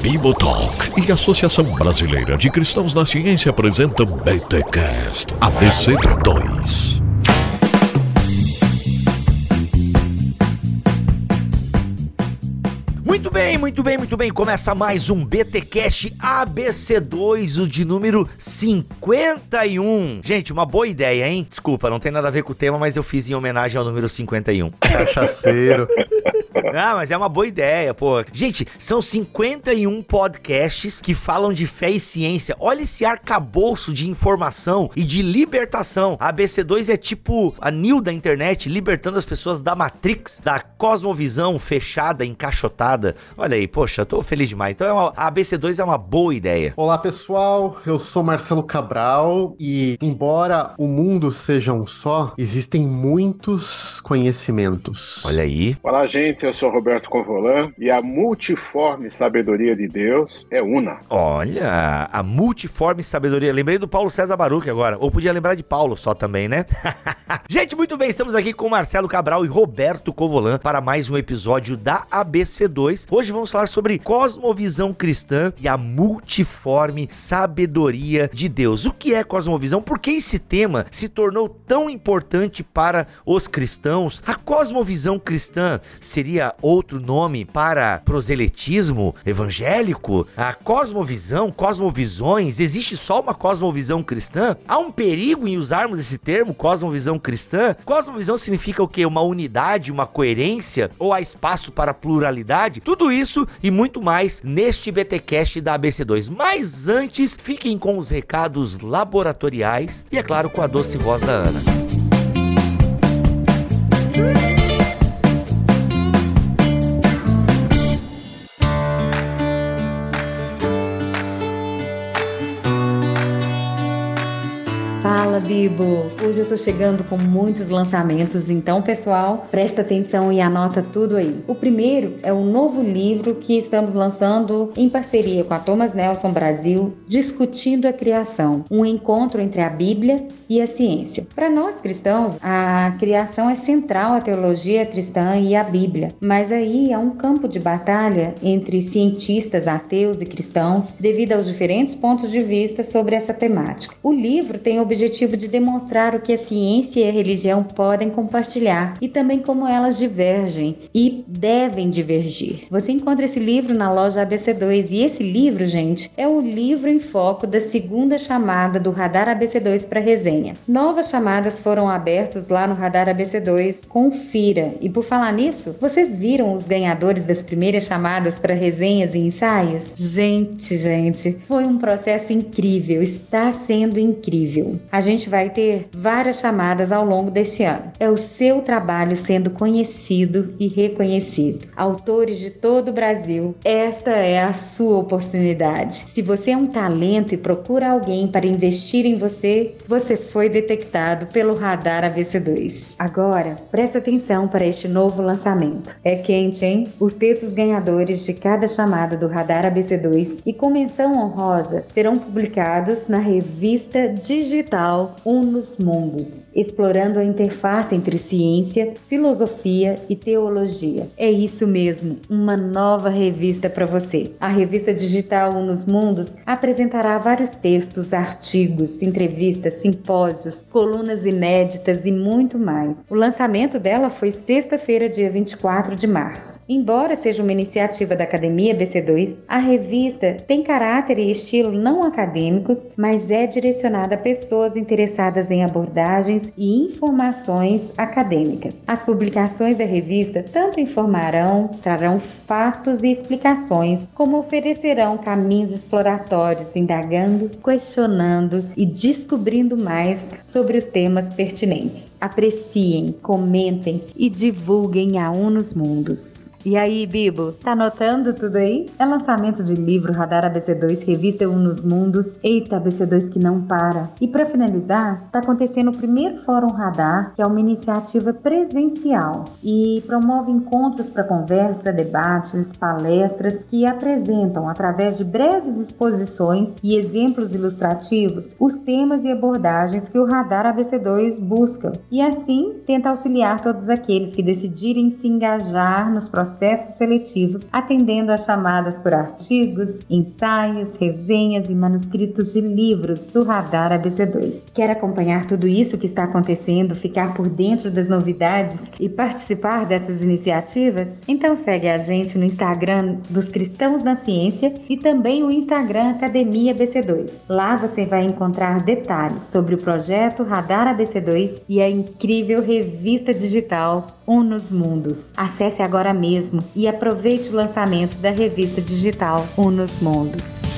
Bibotalk e Associação Brasileira de Cristãos na Ciência apresentam BTCast ABC2. Muito bem, muito bem, muito bem. Começa mais um BT Cash ABC2, o de número 51. Gente, uma boa ideia, hein? Desculpa, não tem nada a ver com o tema, mas eu fiz em homenagem ao número 51. Cachaceiro. Ah, mas é uma boa ideia, pô. Gente, são 51 podcasts que falam de fé e ciência. Olha esse arcabouço de informação e de libertação. A ABC2 é tipo a Nil da internet, libertando as pessoas da Matrix, da cosmovisão fechada, encaixotada. Olha aí, poxa, tô feliz demais. Então é uma- a ABC2 é uma boa ideia. Olá, pessoal. Eu sou Marcelo Cabral e, embora o mundo seja um só, existem muitos conhecimentos. Olha aí. Olá, gente. Eu sou Roberto Convolan e a multiforme sabedoria de Deus é una. Olha, a multiforme sabedoria. Lembrei do Paulo César Baruch agora. Ou podia lembrar de Paulo só também, né? Gente, muito bem. Estamos aqui com Marcelo Cabral e Roberto Covolan para mais um episódio da ABC2. Hoje vamos falar sobre cosmovisão cristã e a multiforme sabedoria de Deus. O que é cosmovisão? Por que esse tema se tornou tão importante para os cristãos? A cosmovisão cristã seria outro nome para proselitismo evangélico? A cosmovisão, cosmovisões, existe só uma cosmovisão cristã? Há um perigo em usarmos esse termo, cosmovisão cristã? Cosmovisão significa o quê? Uma unidade, uma coerência? Ou há espaço para pluralidade? Tudo isso e muito mais neste BTcast da ABC2. Mas antes, fiquem com os recados laboratoriais e, é claro, com a doce voz da Ana. Bibo! Hoje eu tô chegando com muitos lançamentos, então, pessoal, presta atenção e anota tudo aí. O primeiro é o novo livro que estamos lançando em parceria com a Thomas Nelson Brasil, Discutindo a Criação, um encontro entre a Bíblia e a ciência. Para nós cristãos, a criação é central à teologia cristã e à Bíblia, mas aí há um campo de batalha entre cientistas ateus e cristãos devido aos diferentes pontos de vista sobre essa temática. O livro tem o objetivo de demonstrar o que a ciência e a religião podem compartilhar e também como elas divergem e devem divergir. Você encontra esse livro na loja ABC2 e esse livro, gente, é o livro em foco da segunda chamada do Radar ABC2 para resenha. Novas chamadas foram abertas lá no Radar ABC2. Confira. E por falar nisso, vocês viram os ganhadores das primeiras chamadas para resenhas e ensaios? Gente, gente, foi um processo incrível, está sendo incrível. A gente vai ter várias chamadas ao longo deste ano. É o seu trabalho sendo conhecido e reconhecido. Autores de todo o Brasil, esta é a sua oportunidade. Se você é um talento e procura alguém para investir em você, você foi detectado pelo Radar ABC2. Agora, presta atenção para este novo lançamento. É quente, hein? Os textos ganhadores de cada chamada do Radar ABC2 e com menção honrosa serão publicados na revista digital Unus Mundus, explorando a interface entre ciência, filosofia e teologia. É isso mesmo, uma nova revista para você. A revista digital Unus Mundus apresentará vários textos, artigos, entrevistas, simpósios, colunas inéditas e muito mais. O lançamento dela foi sexta-feira, dia 24 de março. Embora seja uma iniciativa da Academia BC2, a revista tem caráter e estilo não acadêmicos, mas é direcionada a pessoas interessadas em abordagens e informações acadêmicas. As publicações da revista tanto informarão, trarão fatos e explicações, como oferecerão caminhos exploratórios, indagando, questionando e descobrindo mais sobre os temas pertinentes. Apreciem, comentem e divulguem a Unus Mundos. E aí, Bibo, tá anotando tudo aí? É lançamento de livro Radar ABC2, revista Unus Mundos. Eita, ABC2 que não para. E para finalizar, Está acontecendo o primeiro Fórum Radar, que é uma iniciativa presencial e promove encontros para conversa, debates, palestras que apresentam, através de breves exposições e exemplos ilustrativos, os temas e abordagens que o Radar ABC2 busca e assim tenta auxiliar todos aqueles que decidirem se engajar nos processos seletivos, atendendo a chamadas por artigos, ensaios, resenhas e manuscritos de livros do Radar ABC2. Quer tudo isso que está acontecendo, ficar por dentro das novidades e participar dessas iniciativas? Então segue a gente no Instagram dos Cristãos na Ciência e também o Instagram Academia ABC2. Lá você vai encontrar detalhes sobre o projeto Radar ABC2 e a incrível revista digital Unos Mundos. Acesse agora mesmo e aproveite o lançamento da revista digital Unos Mundos.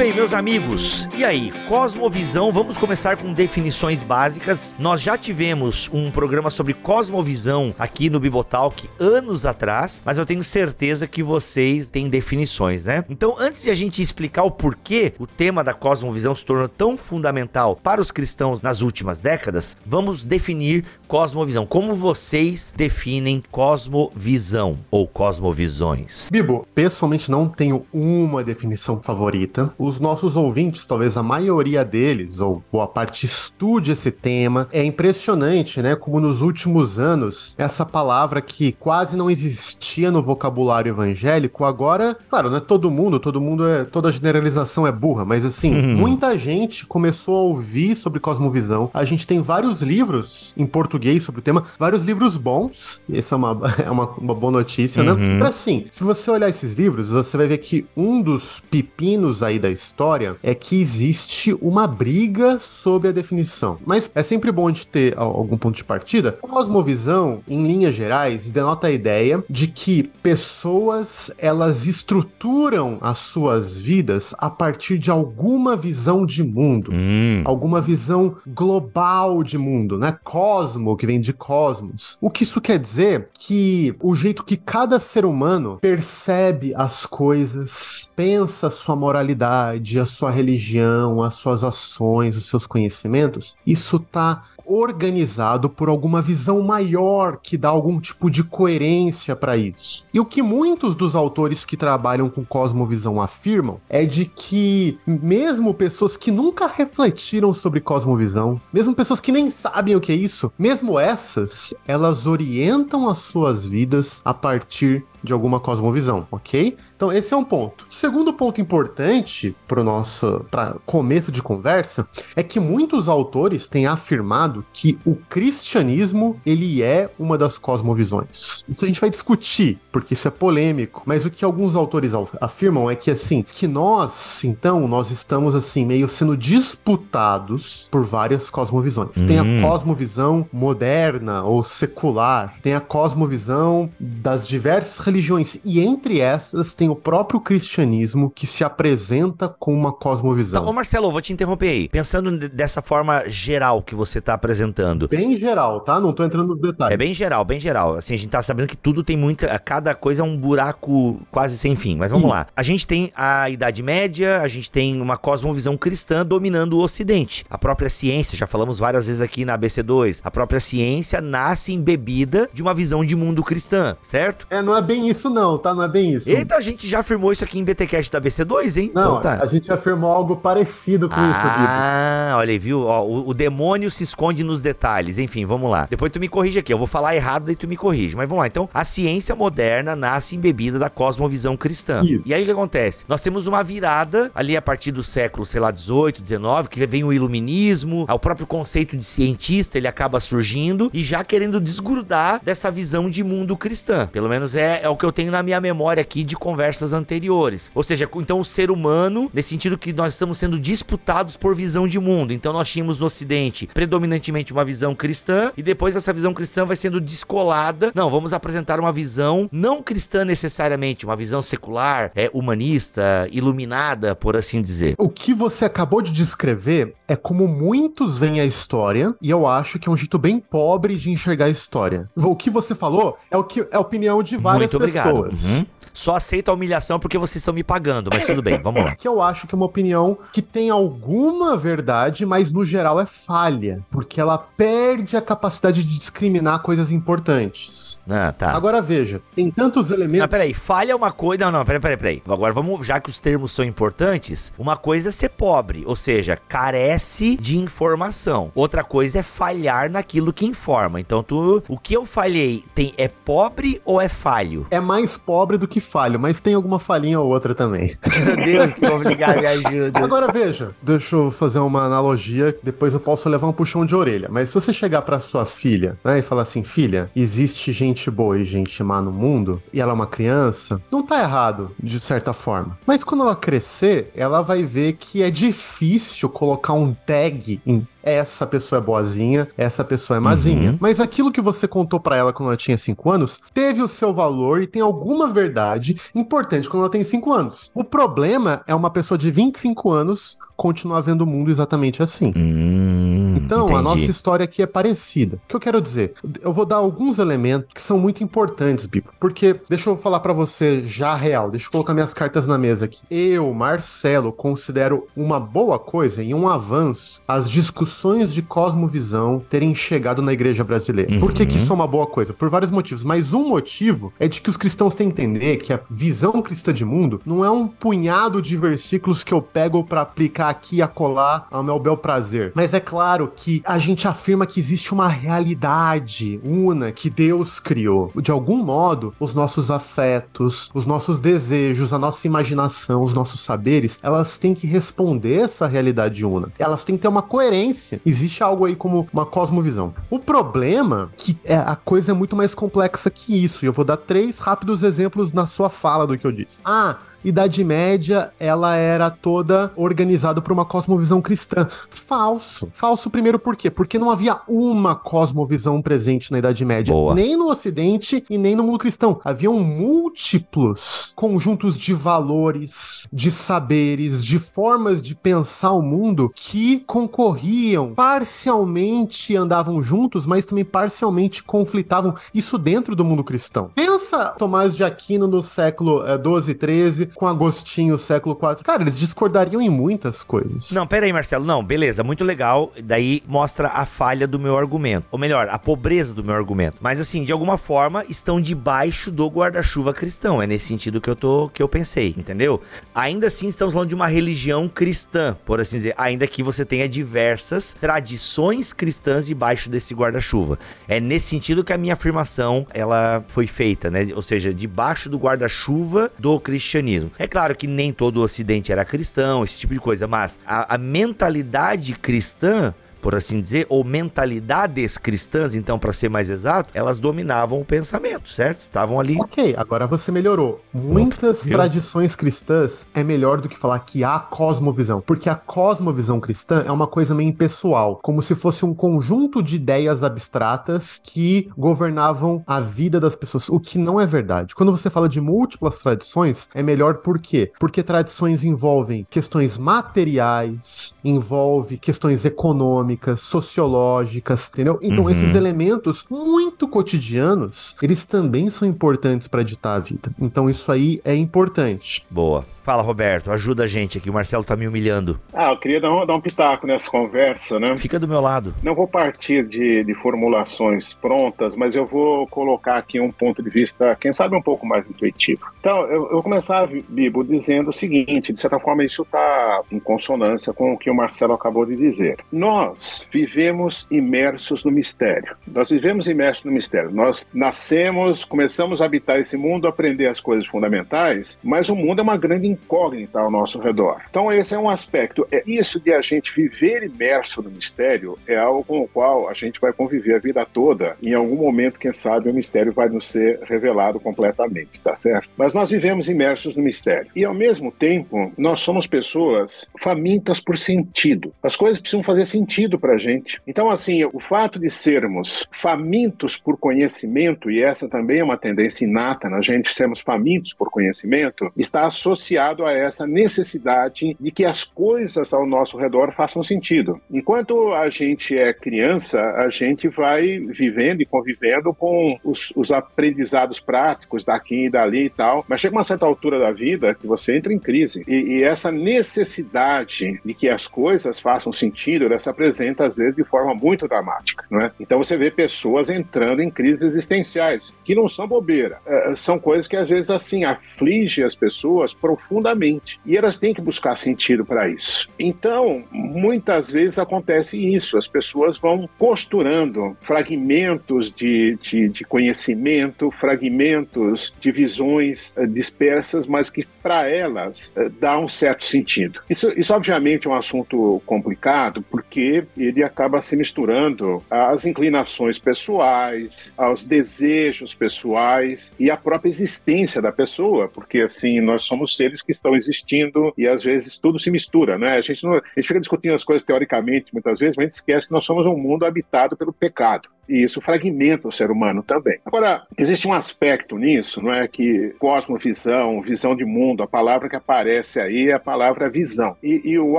Bem, meus amigos, e aí, Cosmovisão, vamos começar com definições básicas. Nós já tivemos um programa sobre Cosmovisão aqui no Bibotalk anos atrás, mas eu tenho certeza que vocês têm definições, né? Então, antes de a gente explicar o porquê o tema da Cosmovisão se tornou tão fundamental para os cristãos nas últimas décadas, vamos definir Cosmovisão. Como vocês definem Cosmovisão ou Cosmovisões? Bibo, pessoalmente não tenho uma definição favorita. O os nossos ouvintes, talvez a maioria deles, ou boa parte, estude esse tema. É impressionante, né? Como nos últimos anos, essa palavra que quase não existia no vocabulário evangélico, agora, claro, não é todo mundo, todo mundo é. toda generalização é burra, mas assim, uhum. muita gente começou a ouvir sobre cosmovisão. A gente tem vários livros em português sobre o tema, vários livros bons. Essa é uma, é uma, uma boa notícia, né? uhum. né? Mas assim, se você olhar esses livros, você vai ver que um dos pepinos aí da história é que existe uma briga sobre a definição. Mas é sempre bom de ter algum ponto de partida. Cosmovisão, em linhas gerais, denota a ideia de que pessoas elas estruturam as suas vidas a partir de alguma visão de mundo, hum. alguma visão global de mundo, né? Cosmo, que vem de cosmos. O que isso quer dizer? Que o jeito que cada ser humano percebe as coisas, pensa sua moralidade, a sua religião, as suas ações, os seus conhecimentos, isso está organizado por alguma visão maior que dá algum tipo de coerência para isso. E o que muitos dos autores que trabalham com cosmovisão afirmam é de que mesmo pessoas que nunca refletiram sobre cosmovisão, mesmo pessoas que nem sabem o que é isso, mesmo essas, elas orientam as suas vidas a partir de alguma cosmovisão, ok? Então esse é um ponto. Segundo ponto importante para o nosso para começo de conversa é que muitos autores têm afirmado que o cristianismo ele é uma das cosmovisões. Isso a gente vai discutir porque isso é polêmico, mas o que alguns autores afirmam é que assim que nós então nós estamos assim meio sendo disputados por várias cosmovisões. Tem a hum. cosmovisão moderna ou secular, tem a cosmovisão das diversas religiões, e entre essas tem o próprio cristianismo que se apresenta com uma cosmovisão. Então, ô Marcelo, vou te interromper aí. Pensando dessa forma geral que você está apresentando. Bem geral, tá? Não tô entrando nos detalhes. É bem geral, bem geral. Assim, a gente tá sabendo que tudo tem muita. Cada coisa é um buraco quase sem fim. Mas vamos lá. A gente tem a Idade Média, a gente tem uma cosmovisão cristã dominando o Ocidente. A própria ciência, já falamos várias vezes aqui na ABC2, a própria ciência nasce embebida de uma visão de mundo cristã, certo? É, não é bem bem isso, não, tá? Não é bem isso. Eita, a gente já afirmou isso aqui em BTcast da BC2, hein? Não, então, tá. a gente afirmou algo parecido com ah, isso, Ah, olha aí, viu? Ó, o, o, demônio se esconde nos detalhes. Enfim, vamos lá. Depois tu me corrige aqui. Eu vou falar errado e tu me corrige. Mas vamos lá. Então, a ciência moderna nasce embebida da cosmovisão cristã. Isso. E aí o que acontece? Nós temos uma virada ali a partir do século, sei lá, 18, 19, que vem o iluminismo, o próprio conceito de cientista, ele acaba surgindo e já querendo desgrudar dessa visão de mundo cristã. Pelo menos é, é o que eu tenho na minha memória aqui de conversas anteriores. Ou seja, então o ser humano, nesse sentido que nós estamos sendo disputados por visão de mundo. Então nós tínhamos no Ocidente predominantemente uma visão cristã e depois essa visão cristã vai sendo descolada. Não, vamos apresentar uma visão não cristã necessariamente, uma visão secular, é humanista, iluminada, por assim dizer. O que você acabou de descrever é como muitos veem a história, e eu acho que é um jeito bem pobre de enxergar a história. O que você falou é o que é a opinião de várias Muito obrigado. pessoas. Uhum. Só aceito a humilhação porque vocês estão me pagando, mas tudo bem, vamos lá. Que eu acho que é uma opinião que tem alguma verdade, mas no geral é falha, porque ela perde a capacidade de discriminar coisas importantes. Ah, tá. Agora veja, tem tantos elementos. Não, peraí, falha é uma coisa. Não, não, peraí, peraí, peraí. Agora vamos, já que os termos são importantes, uma coisa é ser pobre, ou seja, carece de informação. Outra coisa é falhar naquilo que informa. Então, tu, o que eu falhei tem é pobre ou é falho? É mais pobre do que falho, mas tem alguma falhinha ou outra também. Meu Deus, que obrigado, me ajuda. Agora veja, deixa eu fazer uma analogia, depois eu posso levar um puxão de orelha. Mas se você chegar pra sua filha né, e falar assim: filha, existe gente boa e gente má no mundo, e ela é uma criança, não tá errado, de certa forma. Mas quando ela crescer, ela vai ver que é difícil colocar um tag em essa pessoa é boazinha, essa pessoa é mazinha. Uhum. Mas aquilo que você contou pra ela quando ela tinha 5 anos teve o seu valor e tem alguma verdade importante quando ela tem 5 anos. O problema é uma pessoa de 25 anos continuar vendo o mundo exatamente assim. Hum, Então, a entendi. nossa história aqui é parecida. O que eu quero dizer? Eu vou dar alguns elementos que são muito importantes, Bibo. Porque, deixa eu falar pra você já real, deixa eu colocar minhas cartas na mesa aqui. Eu, Marcelo, considero uma boa coisa e um avanço as discussões de cosmovisão terem chegado na igreja brasileira. Por que, que Uhum. isso é uma boa coisa? Por vários motivos. Mas um motivo é de que os cristãos têm que entender que a visão cristã de mundo não é um punhado de versículos que eu pego pra aplicar aqui e acolá ao meu bel prazer. Mas é claro que a gente afirma que existe uma realidade una que Deus criou. De algum modo, os nossos afetos, os nossos desejos, a nossa imaginação, os nossos saberes, elas têm que responder essa realidade una. Elas têm que ter uma coerência. Existe algo aí como uma cosmovisão. O problema é que é, a coisa é muito mais complexa que isso. E eu vou dar três rápidos exemplos na sua fala do que eu disse. Ah, Idade Média, ela era toda organizada por uma cosmovisão cristã. Falso. Falso primeiro por quê? Porque não havia uma cosmovisão presente na Idade Média. Boa. Nem no Ocidente e nem no mundo cristão. Haviam múltiplos conjuntos de valores, de saberes, de formas de pensar o mundo que concorriam, parcialmente andavam juntos, mas também parcialmente conflitavam. Isso dentro do mundo cristão. Pensa Tomás de Aquino no século eh, 12 e 13, com Agostinho século 4. Cara, eles discordariam em muitas coisas. Não, pera aí, Marcelo. Não, beleza, muito legal. Daí mostra a falha do meu argumento. Ou melhor, a pobreza do meu argumento. Mas assim, de alguma forma, estão debaixo do guarda-chuva cristão. É nesse sentido que eu tô que eu pensei, entendeu? Ainda assim, estamos falando de uma religião cristã, por assim dizer. Ainda que você tenha diversas tradições cristãs debaixo desse guarda-chuva. É nesse sentido que a minha afirmação ela foi feita, né? Ou seja, debaixo do guarda-chuva do cristianismo. É claro que nem todo o ocidente era cristão, esse tipo de coisa, mas a, a mentalidade cristã por assim dizer, ou mentalidades cristãs, então, para ser mais exato, elas dominavam o pensamento, certo? Estavam ali. Ok, agora você melhorou. Muitas viu? tradições cristãs é melhor do que falar que há cosmovisão, porque a cosmovisão cristã é uma coisa meio impessoal, como se fosse um conjunto de ideias abstratas que governavam a vida das pessoas, o que não é verdade. Quando você fala de múltiplas tradições, é melhor por quê? Porque tradições envolvem questões materiais, envolve questões econômicas, sociológicas, entendeu? Então Uhum. esses elementos muito cotidianos, eles também são importantes para ditar a vida. Então isso aí é importante. Boa. Fala, Roberto, ajuda a gente aqui. O Marcelo tá me humilhando. Ah, eu queria dar um, dar um pitaco nessa conversa, né? Fica do meu lado. Não vou partir de, de formulações prontas, mas eu vou colocar aqui um ponto de vista, quem sabe um pouco mais intuitivo. Então, eu, eu vou começar, Bibo, dizendo o seguinte: de certa forma, isso está em consonância com o que o Marcelo acabou de dizer. Nós vivemos imersos no mistério. Nós vivemos imersos no mistério. Nós nascemos, começamos a habitar esse mundo, aprender as coisas fundamentais, mas o mundo é uma grande incógnita ao nosso redor. Então, esse é um aspecto. É isso de a gente viver imerso no mistério é algo com o qual a gente vai conviver a vida toda. Em algum momento, quem sabe, o mistério vai nos ser revelado completamente, tá certo? Mas nós vivemos imersos no mistério. E, ao mesmo tempo, nós somos pessoas famintas por sentido. As coisas precisam fazer sentido sentido para a gente. Então, assim, o fato de sermos famintos por conhecimento, e essa também é uma tendência inata na gente, sermos famintos por conhecimento, está associado a essa necessidade de que as coisas ao nosso redor façam sentido. Enquanto a gente é criança, a gente vai vivendo e convivendo com os, os aprendizados práticos daqui e dali e tal, mas chega uma certa altura da vida que você entra em crise. E, e essa necessidade de que as coisas façam sentido, ela se apresenta às vezes de forma muito dramática. É? Então você vê pessoas entrando em crises existenciais, que não são bobeira, é, são coisas que às vezes assim afligem as pessoas profundamente. E elas têm que buscar sentido para isso. Então, muitas vezes acontece isso, as pessoas vão costurando fragmentos de, de, de conhecimento, fragmentos de visões uh, dispersas, mas que para elas uh, dá um certo sentido. Isso, isso, obviamente, é um assunto complicado, porque ele acaba se misturando às inclinações pessoais, aos desejos pessoais e à própria existência da pessoa, porque assim, nós somos seres que estão existindo e às vezes tudo se mistura, né? A gente, não, a gente fica discutindo as coisas teoricamente muitas vezes, mas a gente esquece que nós somos um mundo habitado pelo pecado e isso fragmenta o ser humano também. Agora, existe um aspecto nisso, não é que cosmovisão, visão de mundo, a palavra que aparece aí é a palavra visão. E, e o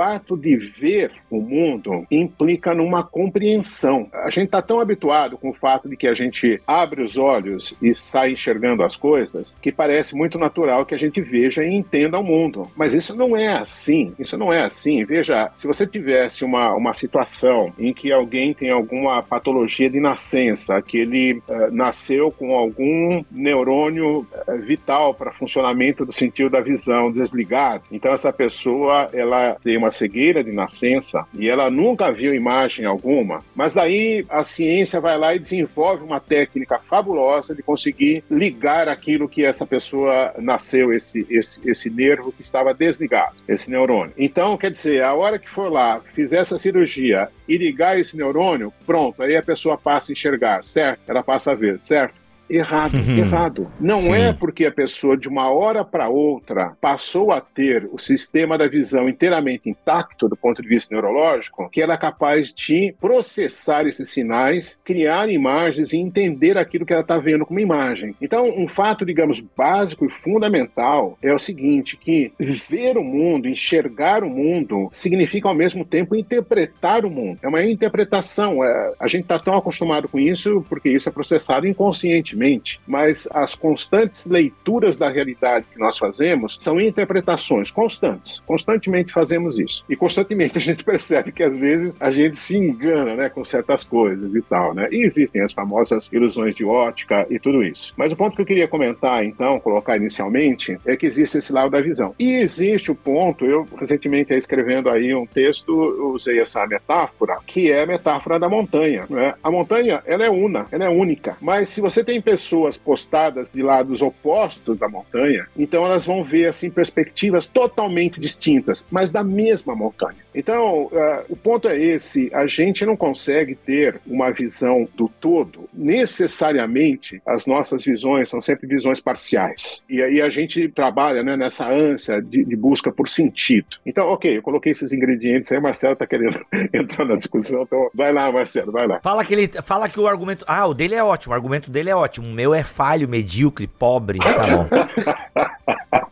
ato de ver o mundo implica numa compreensão. A gente está tão habituado com o fato de que a gente abre os olhos e sai enxergando as coisas que parece muito natural que a gente veja e entenda o mundo. Mas isso não é assim. Isso não é assim. Veja, se você tivesse uma, uma situação em que alguém tem alguma patologia de nascença, nascença, que ele uh, nasceu com algum neurônio uh, vital para funcionamento do sentido da visão desligado. Então essa pessoa ela tem uma cegueira de nascença e ela nunca viu imagem alguma, mas daí a ciência vai lá e desenvolve uma técnica fabulosa de conseguir ligar aquilo que essa pessoa nasceu, esse, esse, esse nervo que estava desligado, esse neurônio. Então, quer dizer, a hora que for lá, fizer essa cirurgia e ligar esse neurônio, pronto, aí a pessoa passa a enxergar, certo? Ela passa a ver, certo? Errado, uhum. errado. Não Sim. é porque a pessoa, de uma hora para outra, passou a ter o sistema da visão inteiramente intacto do ponto de vista neurológico, que ela é capaz de processar esses sinais, criar imagens e entender aquilo que ela está vendo como imagem. Então, um fato, digamos, básico e fundamental é o seguinte: que ver o mundo, enxergar o mundo, significa ao mesmo tempo interpretar o mundo. É uma interpretação. É, a gente está tão acostumado com isso porque isso é processado inconscientemente constantemente, mas as constantes leituras da realidade que nós fazemos são interpretações constantes. Constantemente fazemos isso. E constantemente a gente percebe que às vezes a gente se engana né, com certas coisas e tal. Né? E existem as famosas ilusões de ótica e tudo isso. Mas o ponto que eu queria comentar, então, colocar inicialmente, é que existe esse lado da visão. E existe o ponto, eu recentemente escrevendo aí um texto, usei essa metáfora, que é a metáfora da montanha. Né? A montanha, ela é una, ela é única. Mas se você tem pessoas postadas de lados opostos da montanha, então elas vão ver assim perspectivas totalmente distintas, mas da mesma montanha. Então, uh, o ponto é esse: a gente não consegue ter uma visão do todo. Necessariamente, as nossas visões são sempre visões parciais. E aí a gente trabalha né, nessa ânsia de, de busca por sentido. Então, ok, eu coloquei esses ingredientes aí, o Marcelo está querendo entrar na discussão, então vai lá, Marcelo, vai lá. Fala que, ele, fala que o argumento. Ah, o dele é ótimo, o argumento dele é ótimo. O meu é falho, medíocre, pobre. Tá bom.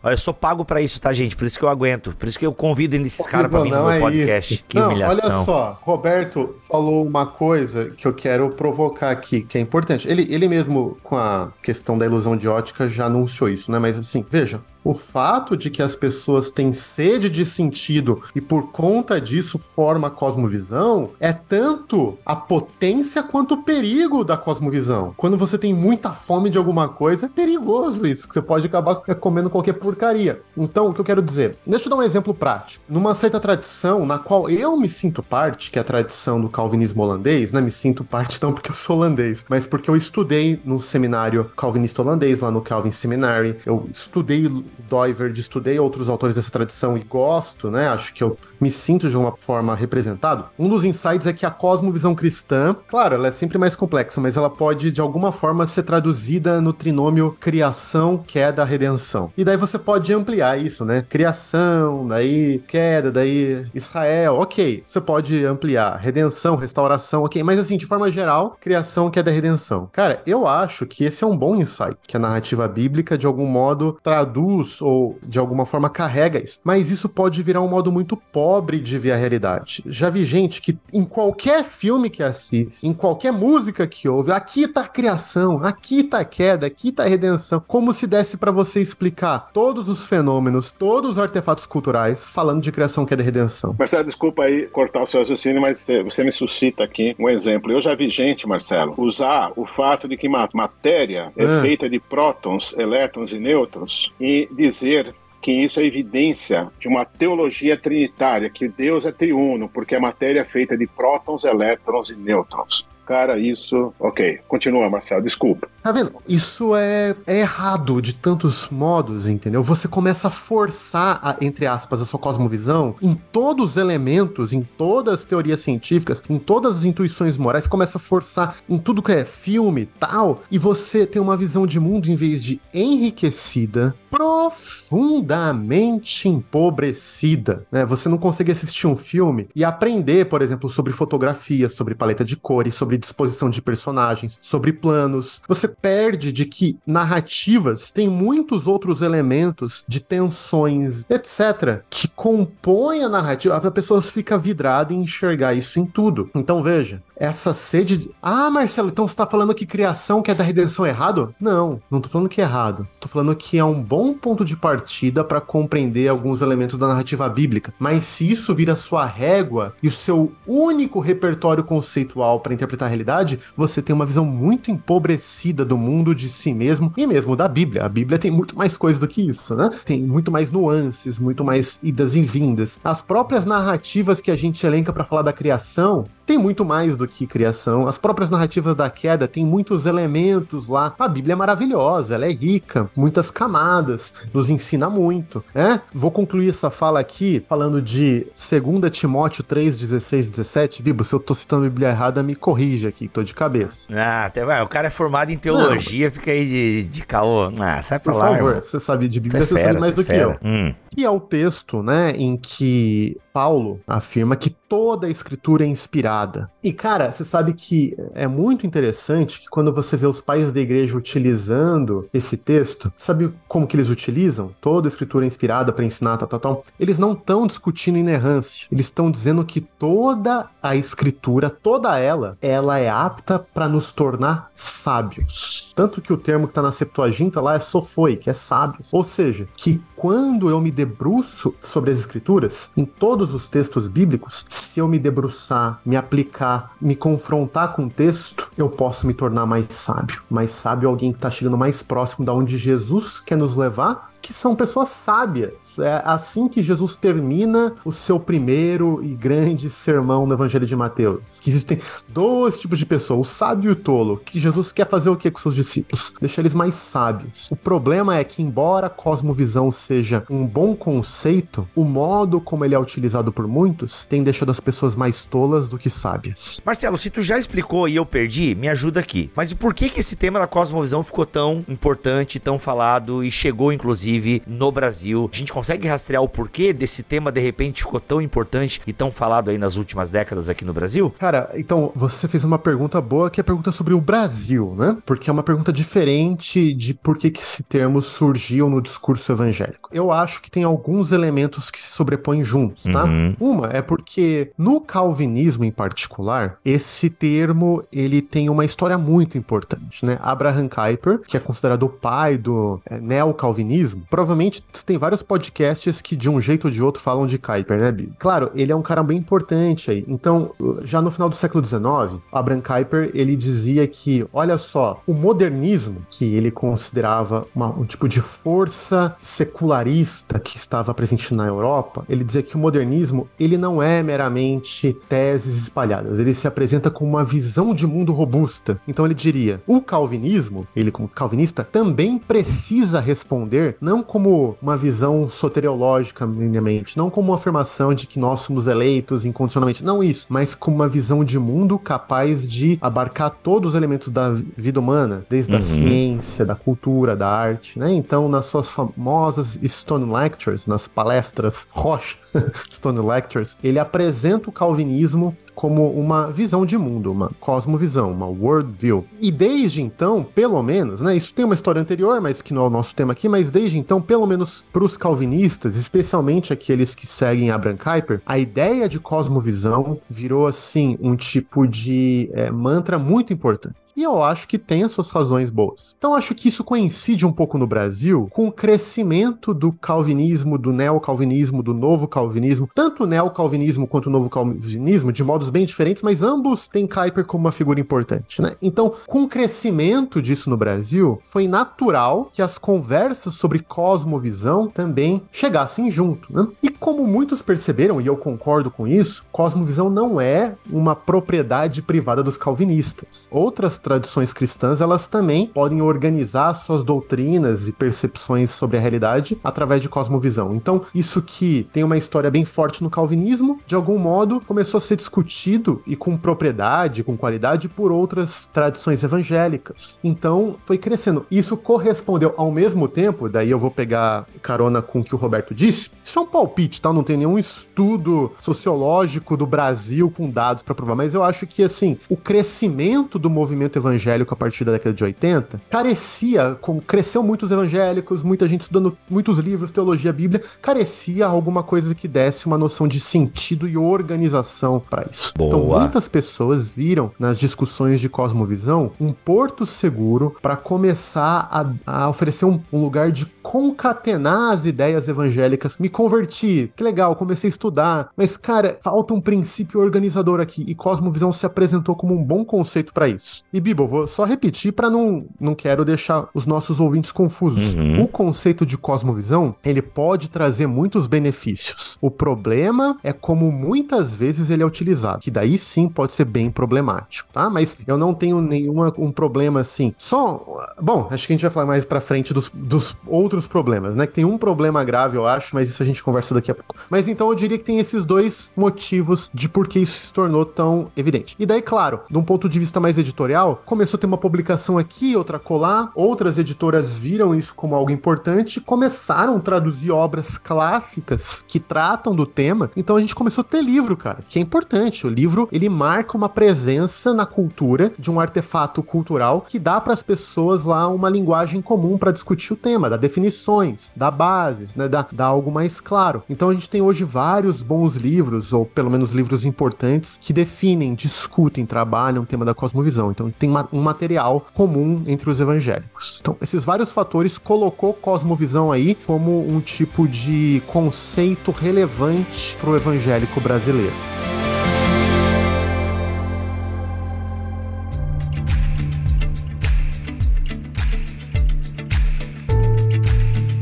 eu sou pago para isso, tá, gente? Por isso que eu aguento. Por isso que eu convido esses caras pra vir no meu é podcast. Isso. Que não, humilhação. Olha só, Roberto falou uma coisa que eu quero provocar aqui, que é importante. Ele, ele mesmo, com a questão da ilusão de ótica, já anunciou isso, né? Mas assim, veja, o fato de que as pessoas têm sede de sentido e por conta disso forma a cosmovisão é tanto a potência quanto o perigo da cosmovisão. Quando você tem muita fome de alguma coisa, é perigoso isso, que você pode acabar comendo qualquer porcaria. Então, o que eu quero dizer? Deixa eu dar um exemplo prático. Numa certa tradição na qual eu me sinto parte, que é a tradição do calvinismo holandês, né? me sinto parte não porque eu sou holandês, mas porque eu estudei no seminário calvinista holandês, lá no Calvin Seminary, eu estudei Doiverd estudei outros autores dessa tradição e gosto, né? Acho que eu me sinto de uma forma representado. Um dos insights é que a cosmovisão cristã, claro, ela é sempre mais complexa, mas ela pode de alguma forma ser traduzida no trinômio criação, queda, redenção. E daí você pode ampliar isso, né? Criação, daí queda, daí Israel, ok. Você pode ampliar redenção, restauração, ok. Mas assim, de forma geral, criação, queda, redenção. Cara, eu acho que esse é um bom insight, que a narrativa bíblica de algum modo traduz ou de alguma forma carrega isso. Mas isso pode virar um modo muito pobre de ver a realidade. Já vi gente que em qualquer filme que assiste, em qualquer música que ouve, aqui tá a criação, aqui tá a queda, aqui tá a redenção, como se desse para você explicar todos os fenômenos, todos os artefatos culturais, falando de criação, queda e redenção. Marcelo, desculpa aí cortar o seu raciocínio, mas você me suscita aqui um exemplo. Eu já vi gente, Marcelo, usar o fato de que matéria é ah. feita de prótons, elétrons e nêutrons e dizer que isso é evidência de uma teologia trinitária, que Deus é triuno, porque a matéria é feita de prótons, elétrons e nêutrons cara, isso. Ok, continua, Marcelo, desculpa. Tá vendo? Isso é, é errado de tantos modos, entendeu? Você começa a forçar, a, entre aspas, a sua cosmovisão em todos os elementos, em todas as teorias científicas, em todas as intuições morais, começa a forçar em tudo que é filme tal, e você tem uma visão de mundo em vez de enriquecida, profundamente empobrecida, né? Você não consegue assistir um filme e aprender, por exemplo, sobre fotografia, sobre paleta de cores, sobre disposição de personagens, sobre planos. Você perde de que narrativas têm muitos outros elementos de tensões, etc., que compõem a narrativa. A pessoa fica vidrada em enxergar isso em tudo. Então veja, essa sede. De... Ah, Marcelo, então você tá falando que criação que é da redenção é errado? Não, não tô falando que é errado. Tô falando que é um bom ponto de partida para compreender alguns elementos da narrativa bíblica. Mas se isso vira sua régua e o seu único repertório conceitual para interpretar a realidade, você tem uma visão muito empobrecida do mundo, de si mesmo e mesmo da Bíblia. A Bíblia tem muito mais coisa do que isso, né? Tem muito mais nuances, muito mais idas e vindas. As próprias narrativas que a gente elenca para falar da criação tem muito mais do que criação. As próprias narrativas da queda têm muitos elementos lá. A Bíblia é maravilhosa, ela é rica, muitas camadas, nos ensina muito, né? Vou concluir essa fala aqui falando de 2 Timóteo 3, 16, 17. Bibo, se eu tô citando a Bíblia errada, me corrija aqui, tô de cabeça. Ah, até vai. O cara é formado em teologia, Não, fica aí de, de caô. Ah, sai pra Por lá. Por favor, você sabe de Bíblia, você, sabe mais do fera. que eu. Hum. E é o texto, né, em que Paulo afirma que toda a escritura é inspirada. E cara, você sabe que é muito interessante que quando você vê os pais da igreja utilizando esse texto, sabe como que eles utilizam? Toda a escritura é inspirada para ensinar tal, tal, tal. Eles não estão discutindo inerrância. Eles estão dizendo que toda a escritura, toda ela, ela é apta para nos tornar sábios. Tanto que o termo que está na Septuaginta lá é sofoi, que é sábio. Ou seja, que quando eu me debruço sobre as escrituras, em todos os textos bíblicos, se eu me debruçar, me aplicar, me confrontar com o texto, eu posso me tornar mais sábio. Mais sábio é alguém que está chegando mais próximo da onde Jesus quer nos levar que são pessoas sábias. É assim que Jesus termina o seu primeiro e grande sermão no Evangelho de Mateus. Que existem dois tipos de pessoas, o sábio e o tolo, que Jesus quer fazer o que com seus discípulos? Deixar eles mais sábios. O problema é que, embora a cosmovisão seja um bom conceito, o modo como ele é utilizado por muitos tem deixado as pessoas mais tolas do que sábias. Marcelo, se tu já explicou e eu perdi, me ajuda aqui. Mas por que que esse tema da cosmovisão ficou tão importante, tão falado e chegou, inclusive, inclusive no Brasil. A gente consegue rastrear o porquê desse tema de repente ficou tão importante e tão falado aí nas últimas décadas aqui no Brasil? Cara, então você fez uma pergunta boa que é a pergunta sobre o Brasil, né? Porque é uma pergunta diferente de por que, que esse termo surgiu no discurso evangélico. Eu acho que tem alguns elementos que se sobrepõem juntos, tá? Uhum. Uma é porque no calvinismo em particular, esse termo ele tem uma história muito importante, né? Abraham Kuyper, que é considerado o pai do é, neocalvinismo, provavelmente tem vários podcasts que de um jeito ou de outro falam de Kuiper, né, Bi? Claro, ele é um cara bem importante aí. Então, já no final do século XIX, Abraham Kuyper, ele dizia que, olha só, o modernismo, que ele considerava uma, um tipo de força secular secularista que estava presente na Europa, ele dizia que o modernismo ele não é meramente teses espalhadas, ele se apresenta com uma visão de mundo robusta. Então ele diria: o calvinismo, ele como calvinista, também precisa responder não como uma visão soteriológica minimamente, não como uma afirmação de que nós somos eleitos incondicionalmente, não isso, mas como uma visão de mundo capaz de abarcar todos os elementos da vida humana, desde uhum. a ciência, da cultura, da arte, né? Então, nas suas famosas Stone Lectures, nas palestras Rocha, Stone Lectures, ele apresenta o calvinismo como uma visão de mundo, uma cosmovisão, uma worldview. E desde então, pelo menos, né, isso tem uma história anterior, mas que não é o nosso tema aqui, mas desde então, pelo menos para os calvinistas, especialmente aqueles que seguem Abraham Kuyper, a ideia de cosmovisão virou assim um tipo de é, mantra muito importante. E eu acho que tem as suas razões boas. Então acho que isso coincide um pouco no Brasil com o crescimento do calvinismo, do neocalvinismo, do novo calvinismo, tanto o neocalvinismo quanto o novo calvinismo, de modos bem diferentes, mas ambos têm Kuyper como uma figura importante, né? Então, com o crescimento disso no Brasil, foi natural que as conversas sobre cosmovisão também chegassem junto, né? E como muitos perceberam, e eu concordo com isso, cosmovisão não é uma propriedade privada dos calvinistas. Outras tradições cristãs, elas também podem organizar suas doutrinas e percepções sobre a realidade através de cosmovisão. Então, isso que tem uma história bem forte no calvinismo, de algum modo começou a ser discutido e com propriedade, com qualidade por outras tradições evangélicas. Então, foi crescendo. Isso correspondeu ao mesmo tempo, daí eu vou pegar carona com o que o Roberto disse. Isso é um palpite, tá? Não tem nenhum estudo sociológico do Brasil com dados para provar, mas eu acho que assim, o crescimento do movimento evangélico a partir da década de 80 carecia, como cresceu muitos evangélicos, muita gente estudando muitos livros, teologia, Bíblia, carecia alguma coisa que desse uma noção de sentido e organização para isso. Boa. Então, muitas pessoas viram nas discussões de cosmovisão um porto seguro para começar a, a oferecer um, um, lugar de concatenar as ideias evangélicas. Me converti, que legal, comecei a estudar, mas cara, falta um princípio organizador aqui e cosmovisão se apresentou como um bom conceito para isso. E Bibo, vou só repetir para não não quero deixar os nossos ouvintes confusos. Uhum. O conceito de cosmovisão, ele pode trazer muitos benefícios. O problema é como muitas vezes ele é utilizado, que daí sim pode ser bem problemático, tá? Mas eu não tenho nenhum um problema assim. Só, bom, acho que a gente vai falar mais para frente dos, dos outros problemas, né? Que tem um problema grave, eu acho, mas isso a gente conversa daqui a pouco. Mas então eu diria que tem esses dois motivos de por que isso se tornou tão evidente. E daí, claro, de um ponto de vista mais editorial, começou a ter uma publicação aqui, outra colar, outras editoras viram isso como algo importante começaram a traduzir obras clássicas que tratam do tema. Então a gente começou a ter livro, cara, que é importante. O livro, ele marca uma presença na cultura de um artefato cultural que dá para as pessoas lá uma linguagem comum para discutir o tema, dá definições, dá bases, né, dá, dá algo mais claro. Então a gente tem hoje vários bons livros, ou pelo menos livros importantes, que definem, discutem, trabalham o tema da cosmovisão. Então tem um material comum entre os evangélicos. Então, esses vários fatores colocou cosmovisão aí como um tipo de conceito relevante para o evangélico brasileiro.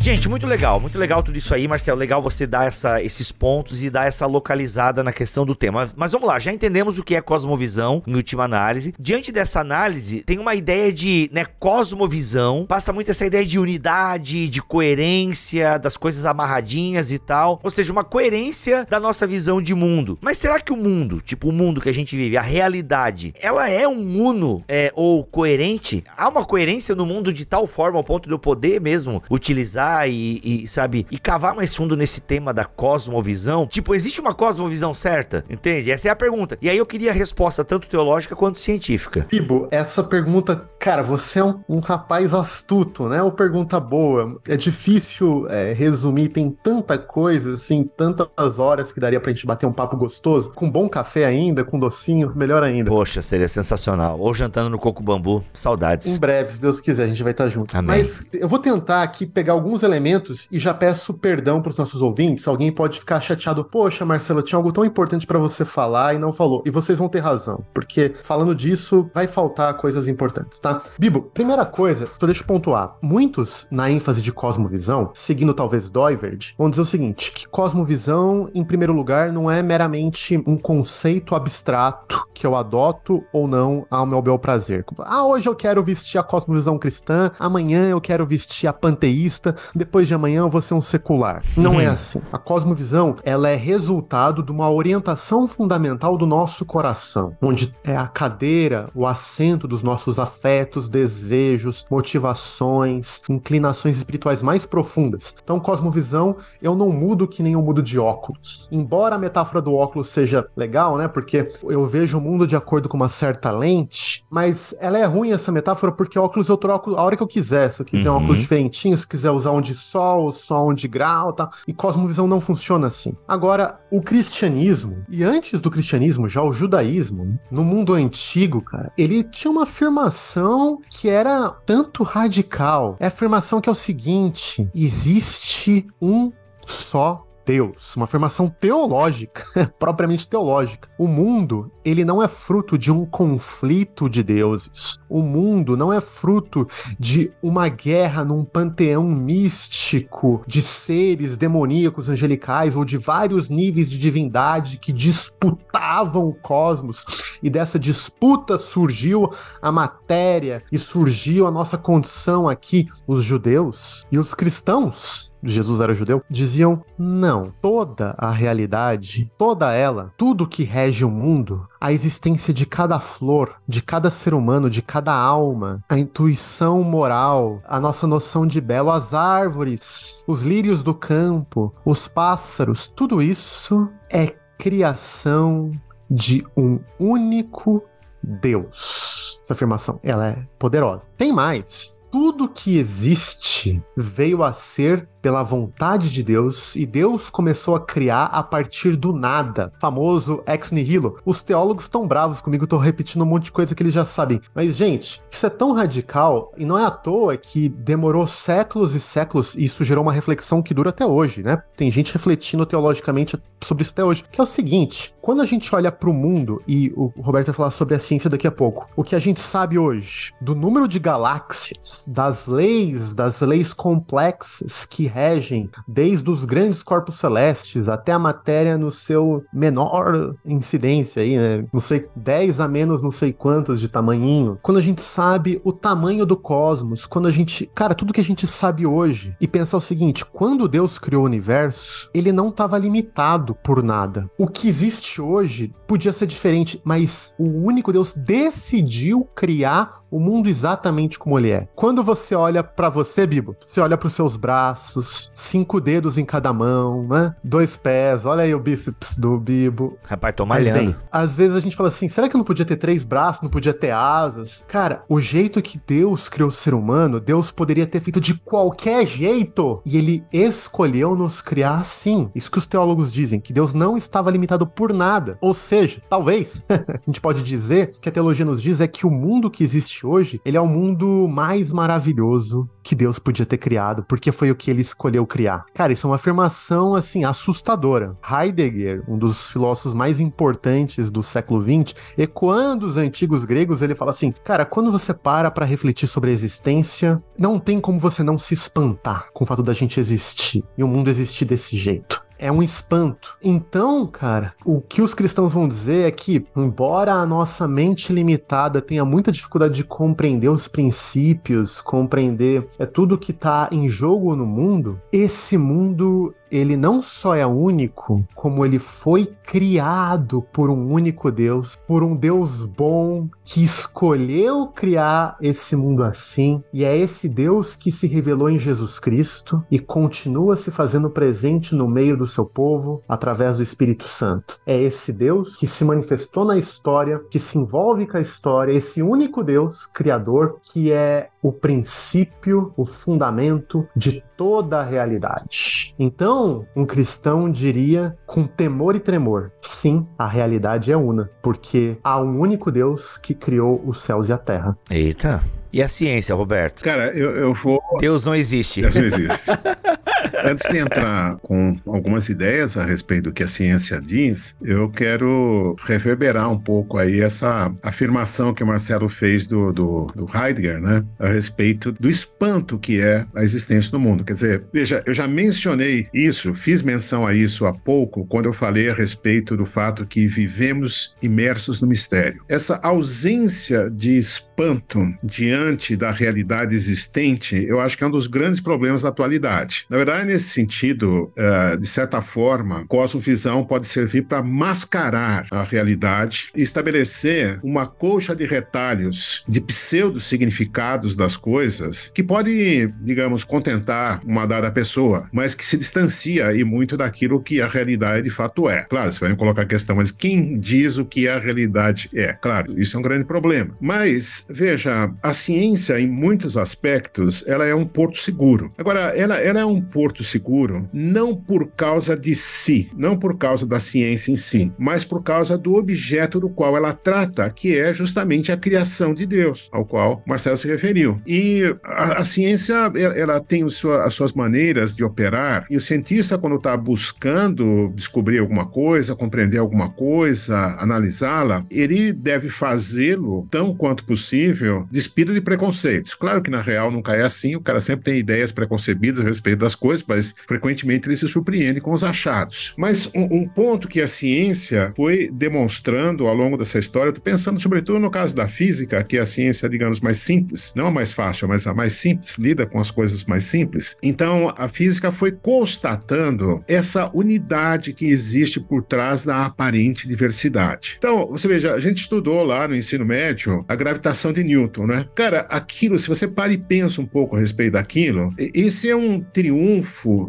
Gente, muito legal, muito legal tudo isso aí, Marcelo. Legal você dar essa, esses pontos e dar essa localizada na questão do tema. Mas vamos lá, já entendemos o que é cosmovisão em última análise. Diante dessa análise, tem uma ideia de, né, cosmovisão, passa muito essa ideia de unidade, de coerência, das coisas amarradinhas e tal. Ou seja, uma coerência da nossa visão de mundo. Mas será que o mundo, tipo o mundo que a gente vive, a realidade, ela é um uno é, ou coerente? Há uma coerência no mundo de tal forma ao ponto de eu poder mesmo utilizar e, e, sabe, e cavar mais fundo nesse tema da cosmovisão. Tipo, existe uma cosmovisão certa? Entende? Essa é a pergunta. E aí eu queria a resposta tanto teológica quanto científica. Bibo, essa pergunta, cara, você é um, um rapaz astuto, né? Uma pergunta boa. É difícil é, resumir, tem tanta coisa, assim, tantas horas que daria pra gente bater um papo gostoso. Com bom café ainda, com docinho, melhor ainda. Poxa, seria sensacional. Ou jantando no coco bambu. Saudades. Em breve, se Deus quiser, a gente vai estar junto. Amém. Mas eu vou tentar aqui pegar alguns elementos e já peço perdão para os nossos ouvintes. Alguém pode ficar chateado. Poxa, Marcelo, tinha algo tão importante para você falar e não falou. E vocês vão ter razão, porque falando disso vai faltar coisas importantes, tá? Bibo, primeira coisa, só deixa eu pontuar. Muitos, na ênfase de cosmovisão, seguindo talvez Doiverd, vão dizer o seguinte: que cosmovisão, em primeiro lugar, não é meramente um conceito abstrato que eu adoto ou não ao meu bel prazer. Ah, hoje eu quero vestir a cosmovisão cristã, amanhã eu quero vestir a panteísta, depois de amanhã eu vou ser um secular. Não uhum. é assim. A cosmovisão, ela é resultado de uma orientação fundamental do nosso coração, onde é a cadeira, o assento dos nossos afetos, desejos, motivações, inclinações espirituais mais profundas. Então, cosmovisão, eu não mudo que nem eu mudo de óculos. Embora a metáfora do óculos seja legal, né? Porque eu vejo o mundo de acordo com uma certa lente, mas ela é ruim essa metáfora porque óculos eu troco a hora que eu quiser. Se eu quiser uhum. um óculos diferentinho, se eu quiser usar um de sol, um de grau, tá? E cosmovisão não funciona assim. Agora, o cristianismo, e antes do cristianismo, já o judaísmo, no mundo antigo, cara, ele tinha uma afirmação que era tanto radical. É a afirmação que é o seguinte: existe um só Deus, uma afirmação teológica, propriamente teológica. O mundo, ele não é fruto de um conflito de deuses. O mundo não é fruto de uma guerra num panteão místico de seres demoníacos, angelicais ou de vários níveis de divindade que disputavam o cosmos. E dessa disputa surgiu a matéria e surgiu a nossa condição aqui, os judeus e os cristãos Jesus era judeu, diziam: não, toda a realidade, toda ela, tudo que rege o mundo, a existência de cada flor, de cada ser humano, de cada alma, a intuição moral, a nossa noção de belo, as árvores, os lírios do campo, os pássaros, tudo isso é criação de um único Deus. Essa afirmação, ela é poderosa. Tem mais. Tudo que existe veio a ser pela vontade de Deus e Deus começou a criar a partir do nada, famoso ex nihilo. Os teólogos estão bravos comigo, tô repetindo um monte de coisa que eles já sabem. Mas gente, isso é tão radical e não é à toa que demorou séculos e séculos e isso gerou uma reflexão que dura até hoje, né? Tem gente refletindo teologicamente sobre isso até hoje, que é o seguinte, quando a gente olha para o mundo e o Roberto vai falar sobre a ciência daqui a pouco, o que a gente sabe hoje do número de galáxias, das leis, das leis complexas que regem desde os grandes corpos celestes até a matéria no seu menor incidência aí, né? Não sei, 10 a menos não sei quantos de tamanhinho. Quando a gente sabe o tamanho do cosmos, quando a gente, cara, tudo que a gente sabe hoje e pensar o seguinte, quando Deus criou o universo, ele não estava limitado por nada. O que existe hoje podia ser diferente, mas o único Deus decidiu criar o mundo exatamente como ele é. Quando você olha para você, Bibo, você olha para os seus braços, cinco dedos em cada mão, né? Dois pés, olha aí o bíceps do Bibo. Rapaz, tô malhando. Bem, às vezes a gente fala assim, será que não podia ter três braços, não podia ter asas? Cara, o jeito que Deus criou o ser humano, Deus poderia ter feito de qualquer jeito. E ele escolheu nos criar assim. Isso que os teólogos dizem, que Deus não estava limitado por nada. Ou seja, talvez, a gente pode dizer que a teologia nos diz é que o mundo que existe hoje, ele é o mundo mais maravilhoso que Deus podia ter criado, porque foi o que ele escolheu criar. Cara, isso é uma afirmação assim assustadora. Heidegger, um dos filósofos mais importantes do século XX, ecoando os antigos gregos, ele fala assim: "Cara, quando você para para refletir sobre a existência, não tem como você não se espantar com o fato da gente existir e o mundo existir desse jeito é um espanto. Então, cara, o que os cristãos vão dizer é que, embora a nossa mente limitada tenha muita dificuldade de compreender os princípios, compreender é tudo que está em jogo no mundo, esse mundo ele não só é único, como ele foi criado por um único Deus, por um Deus bom que escolheu criar esse mundo assim, e é esse Deus que se revelou em Jesus Cristo e continua se fazendo presente no meio do seu povo através do Espírito Santo. É esse Deus que se manifestou na história, que se envolve com a história, esse único Deus criador que é o princípio, o fundamento de toda a realidade. Então, um cristão diria com temor e tremor: sim, a realidade é una, porque há um único Deus que criou os céus e a terra. Eita. E a ciência, Roberto? Cara, eu, eu vou. Deus não existe. Deus não existe. Antes de entrar com algumas ideias a respeito do que a ciência diz, eu quero reverberar um pouco aí essa afirmação que o Marcelo fez do, do, do Heidegger, né? A respeito do espanto que é a existência do mundo. Quer dizer, veja, eu já mencionei isso, fiz menção a isso há pouco, quando eu falei a respeito do fato que vivemos imersos no mistério. Essa ausência de espanto diante da realidade existente, eu acho que é um dos grandes problemas da atualidade. Na verdade, nesse sentido, uh, de certa forma, cosmovisão pode servir para mascarar a realidade e estabelecer uma colcha de retalhos de pseudo-significados das coisas que pode, digamos, contentar uma dada pessoa, mas que se distancia aí muito daquilo que a realidade de fato é. Claro, você vai me colocar a questão, mas quem diz o que a realidade é? Claro, isso é um grande problema. Mas, veja, a ciência, em muitos aspectos, ela é um porto seguro. Agora, ela, ela é um porto seguro não por causa de si, não por causa da ciência em si, mas por causa do objeto do qual ela trata, que é justamente a criação de Deus, ao qual Marcelo se referiu. E a, a ciência, ela tem sua, as suas maneiras de operar, e o cientista, quando está buscando descobrir alguma coisa, compreender alguma coisa, analisá-la, ele deve fazê-lo tão quanto possível, despido de preconceitos. Claro que na real nunca é assim, o cara sempre tem ideias preconcebidas a respeito das coisas, mas frequentemente ele se surpreende com os achados. Mas um, um ponto que a ciência foi demonstrando ao longo dessa história, estou pensando sobretudo no caso da física, que é a ciência, digamos, mais simples, não a mais fácil, mas a mais simples, lida com as coisas mais simples. Então, a física foi constatando essa unidade que existe por trás da aparente diversidade. Então, você veja, a gente estudou lá no ensino médio a gravitação de Newton, né? Cara, aquilo, se você para e pensa um pouco a respeito daquilo, esse é um triunfo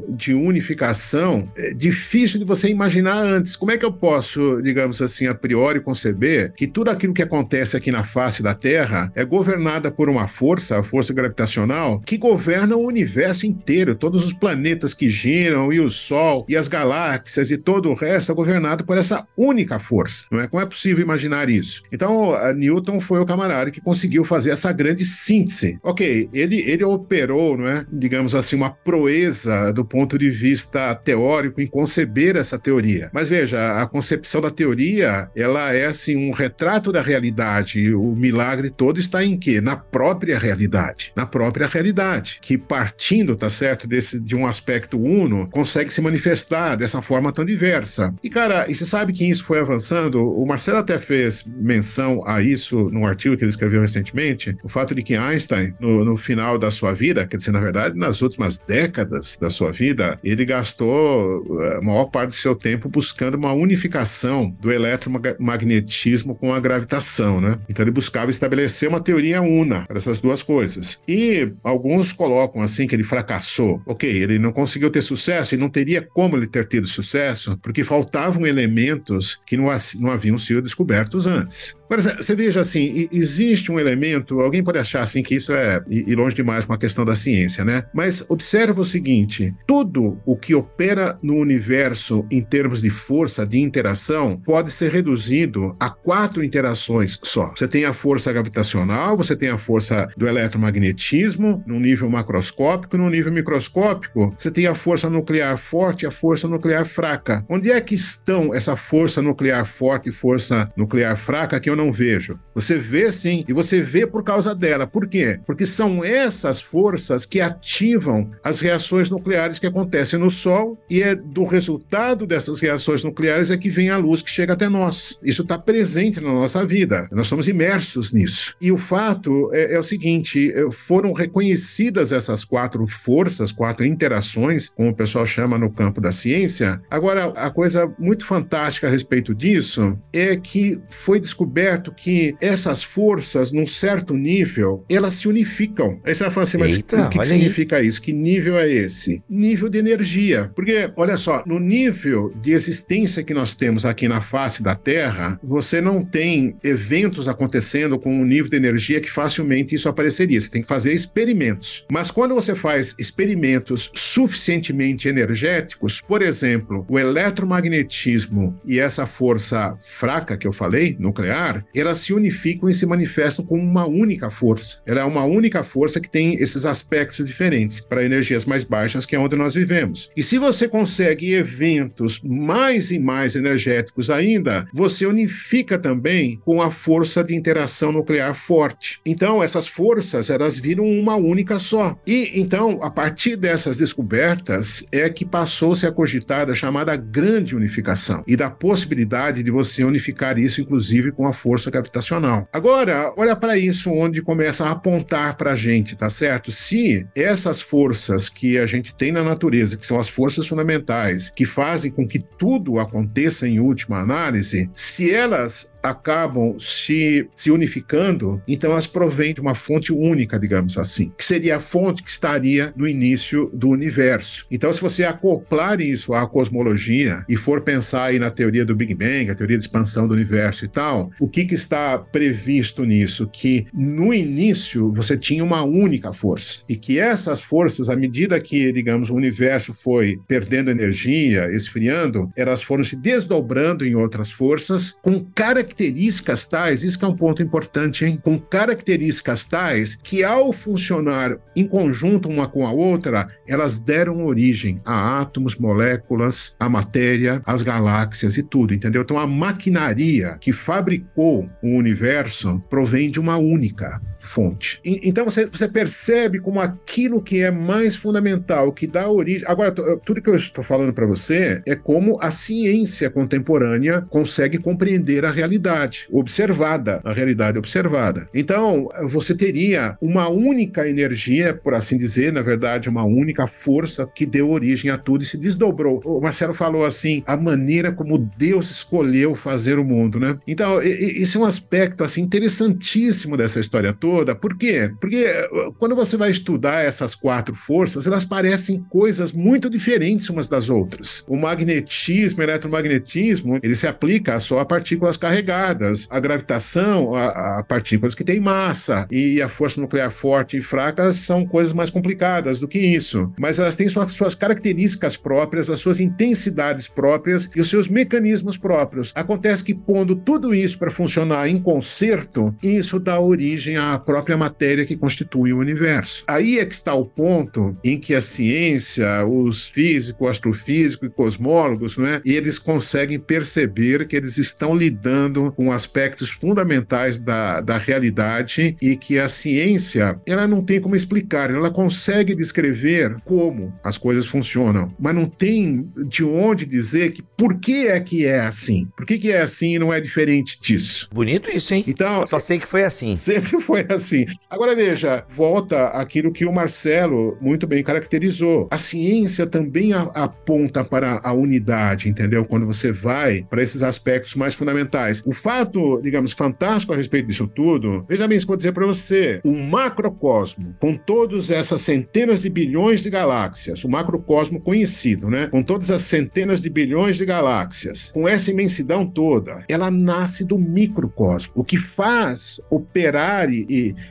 de unificação é, difícil de você imaginar antes. Como é que eu posso, digamos assim, a priori conceber que tudo aquilo que acontece aqui na face da Terra é governada por uma força, a força gravitacional, que governa o universo inteiro, todos os planetas que giram e o Sol e as galáxias e todo o resto é governado por essa única força. Não é? Como é possível imaginar isso? Então, Newton foi o camarada que conseguiu fazer essa grande síntese. Ok, ele, ele operou, não é? digamos assim, uma proeza do ponto de vista teórico em conceber essa teoria. Mas veja, a concepção da teoria, ela é assim um retrato da realidade. O milagre todo está em quê? Na própria realidade. Na própria realidade, que partindo, tá certo, desse de um aspecto uno, consegue se manifestar dessa forma tão diversa. E cara, e você sabe que isso foi avançando, o Marcelo até fez menção a isso num artigo que ele escreveu recentemente, o fato de que Einstein, no, no final da sua vida, quer dizer, na verdade, nas últimas décadas da sua vida, ele gastou eh, a maior parte do seu tempo buscando uma unificação do eletromagnetismo com a gravitação, né? Então ele buscava estabelecer uma teoria una para essas duas coisas. E alguns colocam assim que ele fracassou. Ok, ele não conseguiu ter sucesso e não teria como ele ter tido sucesso, porque faltavam elementos que não, não haviam sido descobertos antes. Agora, você veja assim, existe um elemento, alguém pode achar assim que isso é ir longe demais com a questão da ciência, né? Mas observa o seguinte, tudo o que opera no universo em termos de força, de interação, pode ser reduzido a quatro interações só. Você tem a força gravitacional, você tem a força do eletromagnetismo, no nível macroscópico, no nível microscópico, você tem a força nuclear forte e a força nuclear fraca. Onde é que estão essa força nuclear forte e força nuclear fraca que eu não vejo. Você vê sim, e você vê por causa dela. Por quê? Porque são essas forças que ativam as reações nucleares que acontecem no Sol, e é do resultado dessas reações nucleares é que vem a luz que chega até nós. Isso está presente na nossa vida. Nós estamos imersos nisso. E o fato é, é o seguinte: é, foram reconhecidas essas quatro forças, quatro interações, como o pessoal chama no campo da ciência. Agora, a coisa muito fantástica a respeito disso é que foi descoberto certo que essas forças, num certo nível, elas se unificam. Aí você vai falar assim, mas Eita, o que, que significa aí. isso? Que nível é esse? Nível de energia. Porque, olha só, no nível de existência que nós temos aqui na face da Terra, você não tem eventos acontecendo com um nível de energia que facilmente isso apareceria. Você tem que fazer experimentos. Mas quando você faz experimentos suficientemente energéticos, por exemplo, o eletromagnetismo e essa força fraca que eu falei, nuclear, elas se unificam e se manifestam como uma única força. Ela é uma única força que tem esses aspectos diferentes para energias mais baixas, que é onde nós vivemos. E se você consegue eventos mais e mais energéticos ainda, você unifica também com a força de interação nuclear forte. Então, essas forças, elas viram uma única só. E então, a partir dessas descobertas, é que passou-se a cogitar da chamada grande unificação e da possibilidade de você unificar isso, inclusive, com a força gravitacional. Agora, olha para isso onde começa a apontar para a gente, tá certo? Se essas forças que a gente tem na natureza, que são as forças fundamentais, que fazem com que tudo aconteça em última análise, se elas acabam se, se unificando, então elas provêm de uma fonte única, digamos assim, que seria a fonte que estaria no início do universo. Então, se você acoplar isso à cosmologia e for pensar aí na teoria do Big Bang, a teoria de expansão do universo e tal, o que, que está previsto nisso? Que no início você tinha uma única força e que essas forças, à medida que, digamos, o universo foi perdendo energia, esfriando, elas foram se desdobrando em outras forças com características tais, isso que é um ponto importante, hein? Com características tais que, ao funcionar em conjunto uma com a outra, elas deram origem a átomos, moléculas, a matéria, as galáxias e tudo, entendeu? Então a maquinaria que fabricou o universo provém de uma única fonte. E, então você, você percebe como aquilo que é mais fundamental, que dá origem. Agora, tudo que eu estou falando para você é como a ciência contemporânea consegue compreender a realidade observada, a realidade observada. Então, você teria uma única energia, por assim dizer, na verdade, uma única força que deu origem a tudo e se desdobrou. O Marcelo falou assim, a maneira como Deus escolheu fazer o mundo, né? Então, esse é um aspecto assim interessantíssimo dessa história toda toda. Por quê? Porque uh, quando você vai estudar essas quatro forças, elas parecem coisas muito diferentes umas das outras. O magnetismo, o eletromagnetismo, ele se aplica só a partículas carregadas. A gravitação, a, a partículas que têm massa. E a força nuclear forte e fraca são coisas mais complicadas do que isso. Mas elas têm suas, suas características próprias, as suas intensidades próprias e os seus mecanismos próprios. Acontece que pondo tudo isso para funcionar em concerto, isso dá origem a a própria matéria que constitui o universo. Aí é que está o ponto em que a ciência, os físicos, astrofísicos e cosmólogos, né, eles conseguem perceber que eles estão lidando com aspectos fundamentais da, da realidade e que a ciência ela não tem como explicar, ela consegue descrever como as coisas funcionam, mas não tem de onde dizer que por que é que é assim, por que, que é assim e não é diferente disso. Bonito isso, hein? Então, só sei que foi assim. Sempre foi assim. Agora veja, volta aquilo que o Marcelo muito bem caracterizou. A ciência também aponta para a unidade, entendeu? Quando você vai para esses aspectos mais fundamentais. O fato, digamos, fantástico a respeito disso tudo, veja bem, isso que eu vou dizer para você. O macrocosmo, com todas essas centenas de bilhões de galáxias, o macrocosmo conhecido, né? Com todas as centenas de bilhões de galáxias, com essa imensidão toda, ela nasce do microcosmo. O que faz operar e,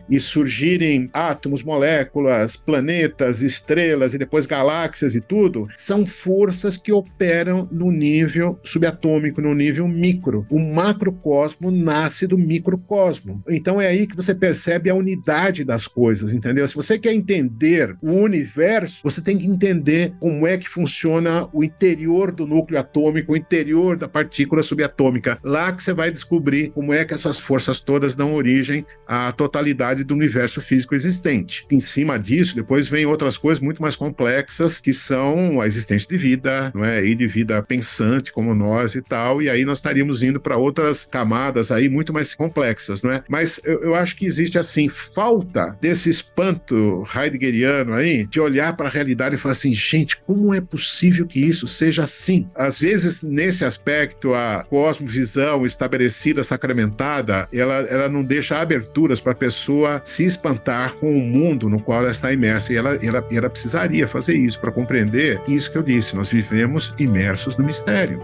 e, surgirem átomos, moléculas, planetas, estrelas e depois galáxias e tudo, são forças que operam no nível subatômico, no nível micro. O macrocosmo nasce do microcosmo. Então é aí que você percebe a unidade das coisas, entendeu? Se você quer entender o universo, você tem que entender como é que funciona o interior do núcleo atômico, o interior da partícula subatômica. Lá que você vai descobrir como é que essas forças todas dão origem à totalidade totalidade do universo físico existente. Em cima disso, depois vem outras coisas muito mais complexas, que são a existência de vida, não é? E de vida pensante como nós e tal, e aí nós estaríamos indo para outras camadas aí muito mais complexas, não é? Mas eu, eu acho que existe, assim, falta desse espanto heideggeriano aí, de olhar para a realidade e falar assim, gente, como é possível que isso seja assim? Às vezes, nesse aspecto, a cosmovisão estabelecida, sacramentada, ela, ela não deixa aberturas para pessoa se espantar com o mundo no qual ela está imersa. E ela, ela, ela precisaria fazer isso para compreender isso que eu disse. Nós vivemos imersos no mistério.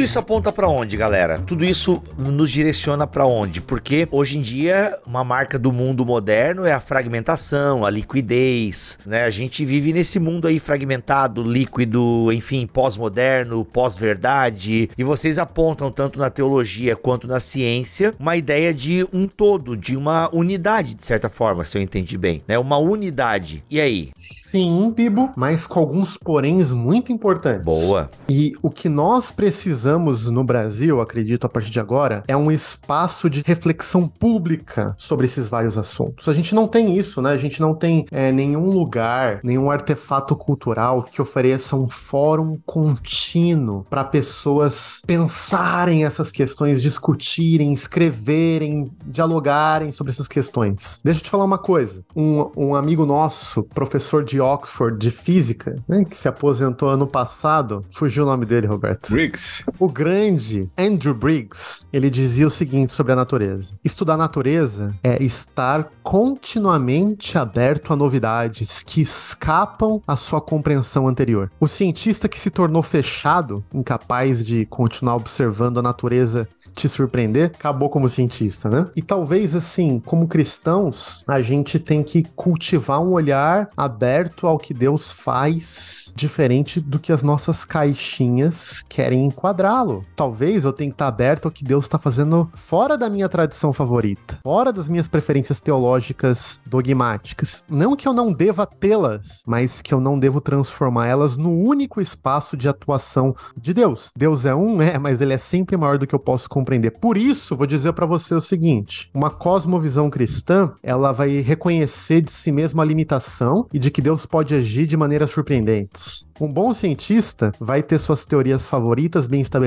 Tudo isso aponta para onde, galera? Tudo isso nos direciona para onde? Porque hoje em dia uma marca do mundo moderno é a fragmentação, a liquidez, né? A gente vive nesse mundo aí fragmentado, líquido, enfim, pós-moderno, pós-verdade. E vocês apontam tanto na teologia quanto na ciência uma ideia de um todo, de uma unidade, de certa forma, se eu entendi bem, né? Uma unidade. E aí? Sim, Bibo, mas com alguns poréns muito importantes. Boa. E o que nós precisamos no Brasil, acredito, a partir de agora, é um espaço de reflexão pública sobre esses vários assuntos. A gente não tem isso, né? A gente não tem é, nenhum lugar, nenhum artefato cultural que ofereça um fórum contínuo para pessoas pensarem essas questões, discutirem, escreverem, dialogarem sobre essas questões. Deixa eu te falar uma coisa. Um, um amigo nosso, professor de Oxford de física, né, que se aposentou ano passado, fugiu o nome dele, Roberto. Briggs. O grande Andrew Briggs, ele dizia o seguinte sobre a natureza: estudar a natureza é estar continuamente aberto a novidades que escapam à sua compreensão anterior. O cientista que se tornou fechado, incapaz de continuar observando a natureza te surpreender, acabou como cientista, né? E talvez assim, como cristãos, a gente tem que cultivar um olhar aberto ao que Deus faz, diferente do que as nossas caixinhas querem enquadrá-lo. Talvez eu tenha que estar aberto ao que Deus está fazendo fora da minha tradição favorita, fora das minhas preferências teológicas dogmáticas. Não que eu não deva tê-las, mas que eu não devo transformá-las no único espaço de atuação de Deus. Deus é um, é, mas ele é sempre maior do que eu posso compreender. Por isso, vou dizer para você o seguinte: uma cosmovisão cristã, ela vai reconhecer de si mesma a limitação e de que Deus pode agir de maneiras surpreendentes. Um bom cientista vai ter suas teorias favoritas bem estabelecidas,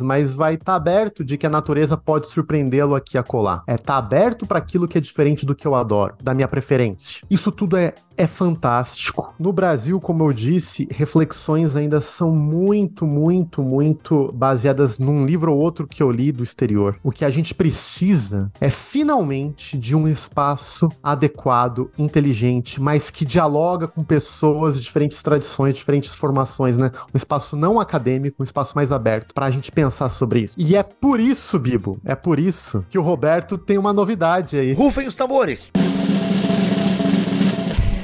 mas vai estar tá aberto de que a natureza pode surpreendê-lo aqui a colar. É tá aberto para aquilo que é diferente do que eu adoro, da minha preferência. Isso tudo é é fantástico. No Brasil, como eu disse, reflexões ainda são muito, muito, muito baseadas num livro ou outro que eu li do exterior. O que a gente precisa é finalmente de um espaço adequado, inteligente, mas que dialoga com pessoas de diferentes tradições, diferentes formações, né? Um espaço não acadêmico, um espaço mais aberto para a gente pensar sobre isso. E é por isso, Bibo, é por isso que o Roberto tem uma novidade aí. Rufem os tambores!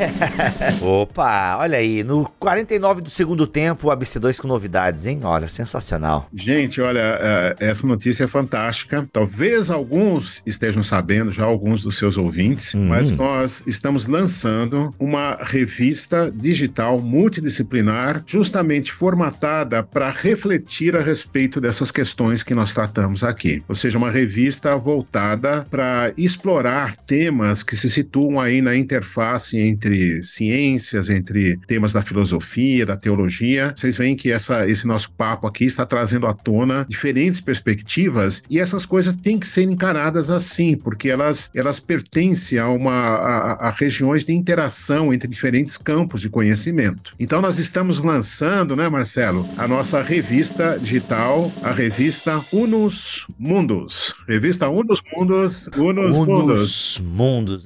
Opa, olha aí, no 49 do segundo tempo, o ABC2 com novidades, hein? Olha, sensacional. Gente, olha, é, essa notícia é fantástica. Talvez alguns estejam sabendo, já alguns dos seus ouvintes, hum. mas nós estamos lançando uma revista digital multidisciplinar, justamente formatada para refletir a respeito dessas questões que nós tratamos aqui. Ou seja, uma revista voltada para explorar temas que se situam aí na interface entre entre ciências, entre temas da filosofia, da teologia. Vocês veem que essa, esse nosso papo aqui está trazendo à tona diferentes perspectivas e essas coisas têm que ser encaradas assim, porque elas, elas pertencem a, uma, a, a regiões de interação entre diferentes campos de conhecimento. Então nós estamos lançando, né, Marcelo, a nossa revista digital, a revista Unus Mundos. Revista Unus Mundos, Unus, Unus Mundos. Mundos.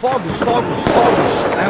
Fogos, fogos, fogos. A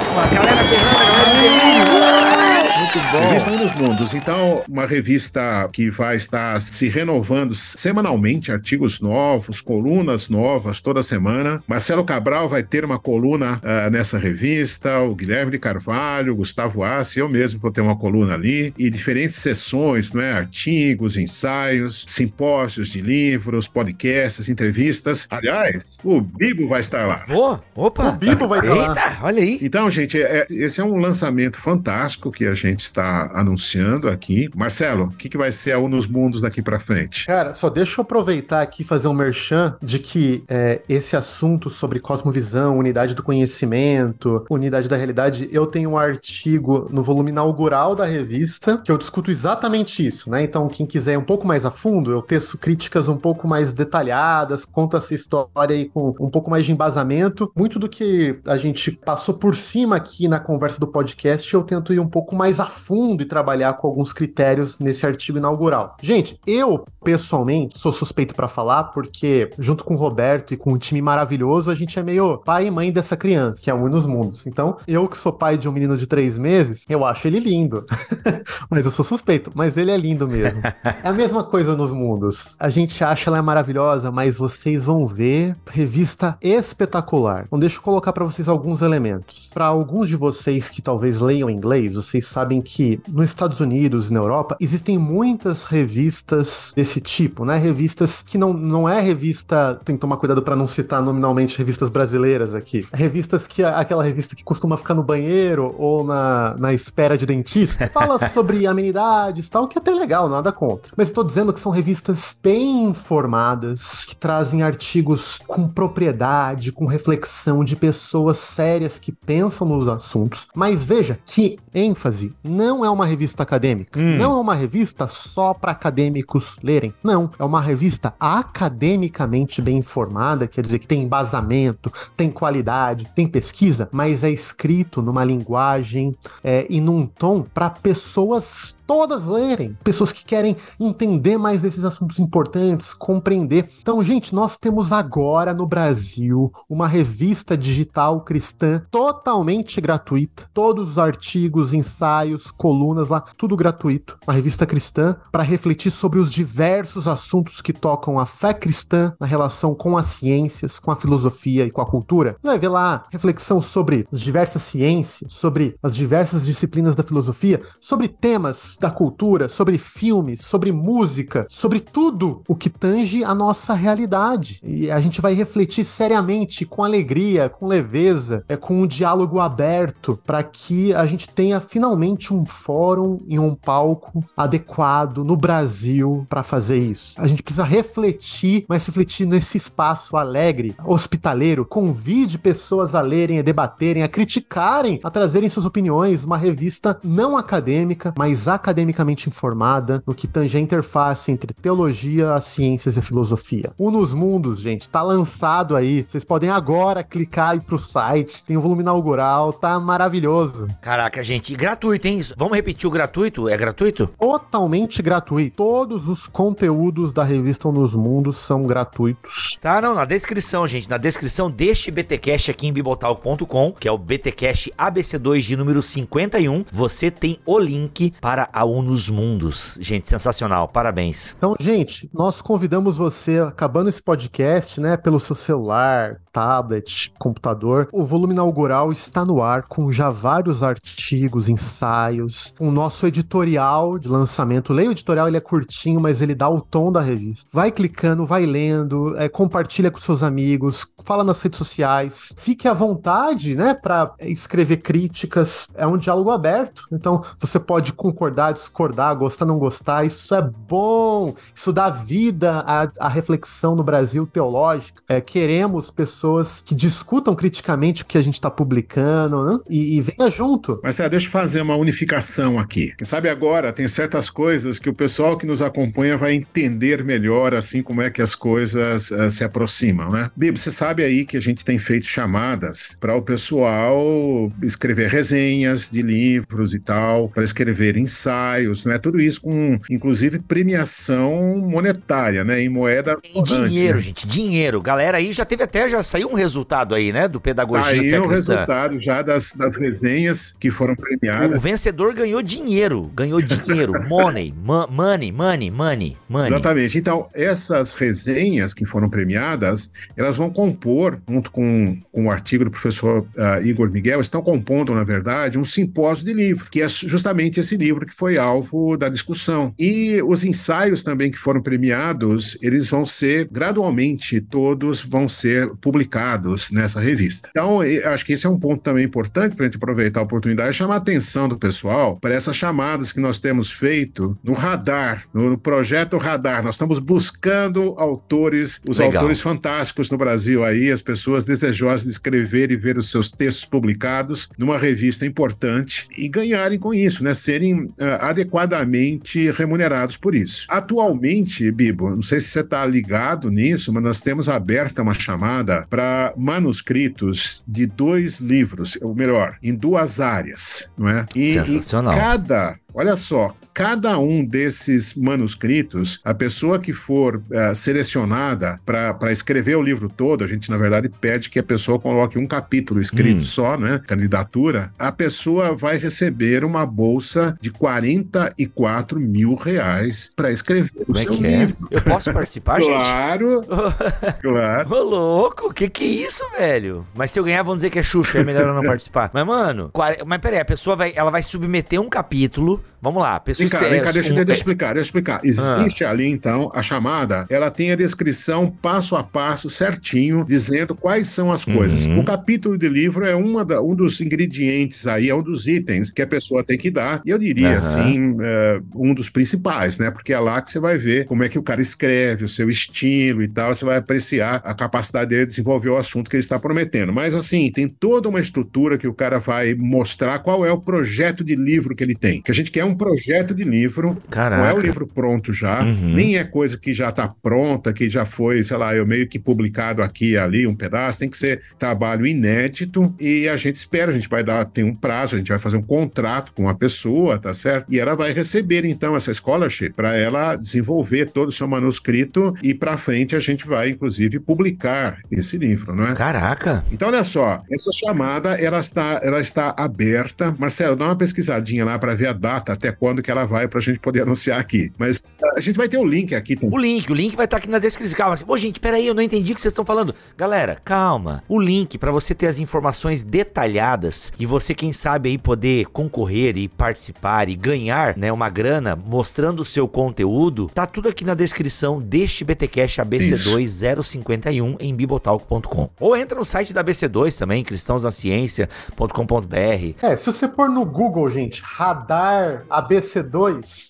bom. Revista dos Mundos. Então, uma revista que vai estar se renovando semanalmente, artigos novos, colunas novas toda semana. Marcelo Cabral vai ter uma coluna uh, nessa revista, o Guilherme de Carvalho, Gustavo Assi, eu mesmo vou ter uma coluna ali, e diferentes sessões, não é? artigos, ensaios, simpósios de livros, podcasts, entrevistas. Aliás, o Bibo vai estar lá. Vou? Opa! O Bibo vai estar Eita, lá. olha aí. Então, gente, é, esse é um lançamento fantástico que a gente está anunciando aqui. Marcelo, o que, que vai ser a Unos Mundos daqui para frente? Cara, só deixa eu aproveitar aqui e fazer um merchan de que é, esse assunto sobre cosmovisão, unidade do conhecimento, unidade da realidade, eu tenho um artigo no volume inaugural da revista que eu discuto exatamente isso, né? Então, quem quiser ir um pouco mais a fundo, eu teço críticas um pouco mais detalhadas, conto essa história aí com um pouco mais de embasamento. Muito do que a gente passou por cima aqui na conversa do podcast, eu tento ir um pouco mais a fundo e trabalhar com alguns critérios nesse artigo inaugural. Gente, eu pessoalmente sou suspeito para falar porque junto com o Roberto e com um time maravilhoso, a gente é meio pai e mãe dessa criança, que é um nos mundos. Então, eu que sou pai de um menino de três meses, eu acho ele lindo. mas eu sou suspeito, mas ele é lindo mesmo. é a mesma coisa nos mundos. A gente acha ela maravilhosa, mas vocês vão ver revista espetacular. Então, deixa eu colocar para vocês alguns elementos. Para alguns de vocês que talvez leiam inglês, vocês sabem que nos Estados Unidos e na Europa existem muitas revistas desse tipo, né? Revistas que não, não é revista, tem que tomar cuidado para não citar nominalmente revistas brasileiras aqui. Revistas que aquela revista que costuma ficar no banheiro ou na, na espera de dentista, fala sobre amenidades e tal, que é até legal, nada contra. Mas eu tô dizendo que são revistas bem informadas, que trazem artigos com propriedade, com reflexão de pessoas sérias que pensam nos assuntos. Mas veja que ênfase não é uma revista acadêmica, hum. não é uma revista só para acadêmicos lerem. Não, é uma revista academicamente bem informada, quer dizer que tem embasamento, tem qualidade, tem pesquisa, mas é escrito numa linguagem é, e num tom para pessoas todas lerem, pessoas que querem entender mais desses assuntos importantes, compreender. Então, gente, nós temos agora no Brasil uma revista digital cristã totalmente gratuita, todos os artigos, ensaios, colunas lá, tudo gratuito. Uma revista cristã para refletir sobre os diversos assuntos que tocam a fé cristã na relação com as ciências, com a filosofia e com a cultura. Você vai ver lá reflexão sobre as diversas ciências, sobre as diversas disciplinas da filosofia, sobre temas da cultura, sobre filmes, sobre música, sobre tudo o que tange a nossa realidade. E a gente vai refletir seriamente, com alegria, com leveza, é com um diálogo aberto, para que a gente tenha finalmente um fórum e um palco adequado no Brasil para fazer isso. A gente precisa refletir, mas refletir nesse espaço alegre, hospitaleiro. Convide pessoas a lerem, a debaterem, a criticarem, a trazerem suas opiniões. Uma revista não acadêmica, mas academicamente informada no que tange a interface entre teologia, as ciências e a filosofia. O Nos Mundos, gente, tá lançado aí. Vocês podem agora clicar e ir pro site. Tem o volume inaugural, tá maravilhoso. Caraca, gente, gratuito, hein? Vamos repetir o gratuito? É gratuito? Totalmente gratuito. Todos os conteúdos da revista Nos Mundos são gratuitos. Tá, não, na descrição, gente. Na descrição deste BTcast aqui em bibotal.com, que é o BTcast ABC2 de número 51, você tem o link para a Unus Mundos. Gente, sensacional. Parabéns. Então, gente, nós convidamos você, acabando esse podcast, né, pelo seu celular, tablet, computador. O volume inaugural está no ar com já vários artigos, ensaios, o nosso editorial de lançamento. Leia o editorial, ele é curtinho, mas ele dá o tom da revista. Vai clicando, vai lendo, é, compartilha com seus amigos, fala nas redes sociais. Fique à vontade, né, para escrever críticas. É um diálogo aberto. Então, você pode concordar, discordar, gostar, não gostar. Isso é bom. Isso dá vida à, à reflexão no Brasil teológica. É, queremos pessoas que discutam criticamente o que a gente está publicando né? e, e, venha junto. Mas é, deixa eu fazer uma unificação aqui. Quem sabe agora tem certas coisas que o pessoal que nos acompanha vai entender melhor, assim como é que as coisas uh, se aproximam, né? Bibo, você sabe aí que a gente tem feito chamadas para o pessoal escrever resenhas de livros e tal, para escrever ensaios, não é? Tudo isso com, inclusive, premiação monetária, né? Em moeda. Em dinheiro, né? gente, dinheiro. Galera aí já teve até, já saiu um resultado aí, né? Do Pedagogia Saiu o resultado já das, das resenhas que foram premiadas. O vencedor ganhou dinheiro, ganhou dinheiro, money, money, money, money, money. Exatamente. Então, essas resenhas que foram premiadas, elas vão compor, junto com, com o artigo do professor uh, Igor Miguel, estão compondo, na verdade, um simpósio de livro, que é justamente esse livro que foi alvo da discussão. E os ensaios também que foram premiados, eles vão ser, gradualmente, todos vão ser publicados nessa revista. Então, acho que esse é um ponto também importante para a gente aproveitar a oportunidade e chamar a atenção do pessoal para essas chamadas que nós temos feito no radar, no projeto Radar. Nós estamos buscando autores, os Legal. Leitores fantásticos no Brasil aí, as pessoas desejosas de escrever e ver os seus textos publicados numa revista importante e ganharem com isso, né? Serem uh, adequadamente remunerados por isso. Atualmente, Bibo, não sei se você está ligado nisso, mas nós temos aberta uma chamada para manuscritos de dois livros, ou melhor, em duas áreas, não é? E, Sensacional. Cada Olha só, cada um desses manuscritos, a pessoa que for uh, selecionada para escrever o livro todo, a gente na verdade pede que a pessoa coloque um capítulo escrito hum. só, né? Candidatura, a pessoa vai receber uma bolsa de 44 mil reais para escrever Como o é seu que é? livro. É? Eu posso participar, gente? Claro, claro. Ô, louco, o que que é isso, velho? Mas se eu ganhar, vão dizer que é Xuxa, é melhor eu não participar. Mas, mano, mas peraí, a pessoa vai, ela vai submeter um capítulo Vamos lá, pessoas vem cá, vem cá, deixa, um... deixa eu explicar, deixa eu explicar. Existe ah. ali, então, a chamada, ela tem a descrição passo a passo, certinho, dizendo quais são as coisas. Uhum. O capítulo de livro é uma da, um dos ingredientes aí, é um dos itens que a pessoa tem que dar, e eu diria, uhum. assim, uh, um dos principais, né? Porque é lá que você vai ver como é que o cara escreve, o seu estilo e tal, você vai apreciar a capacidade dele de desenvolver o assunto que ele está prometendo. Mas, assim, tem toda uma estrutura que o cara vai mostrar qual é o projeto de livro que ele tem. Que a gente gente quer um projeto de livro. Caraca. Não é o livro pronto já, uhum. nem é coisa que já está pronta, que já foi, sei lá, eu meio que publicado aqui e ali um pedaço. Tem que ser trabalho inédito e a gente espera, a gente vai dar, tem um prazo, a gente vai fazer um contrato com a pessoa, tá certo? E ela vai receber então essa scholarship para ela desenvolver todo o seu manuscrito e para frente a gente vai inclusive publicar esse livro, não é? Caraca. Então olha só, essa chamada ela está ela está aberta. Marcelo, dá uma pesquisadinha lá para ver a data, até quando que ela vai para a gente poder anunciar aqui. Mas a gente vai ter o link aqui também. O link, o link vai estar tá aqui na descrição. Calma, assim, ô gente, peraí, eu não entendi o que vocês estão falando. Galera, calma. O link para você ter as informações detalhadas e você, quem sabe aí, poder concorrer e participar e ganhar, né, uma grana mostrando o seu conteúdo, tá tudo aqui na descrição deste BTcast ABC2 051 em bibotalk.com. Ou entra no site da ABC2 também, cristãosnaciência.com.br. É, se você pôr no Google, gente, radar ABC2,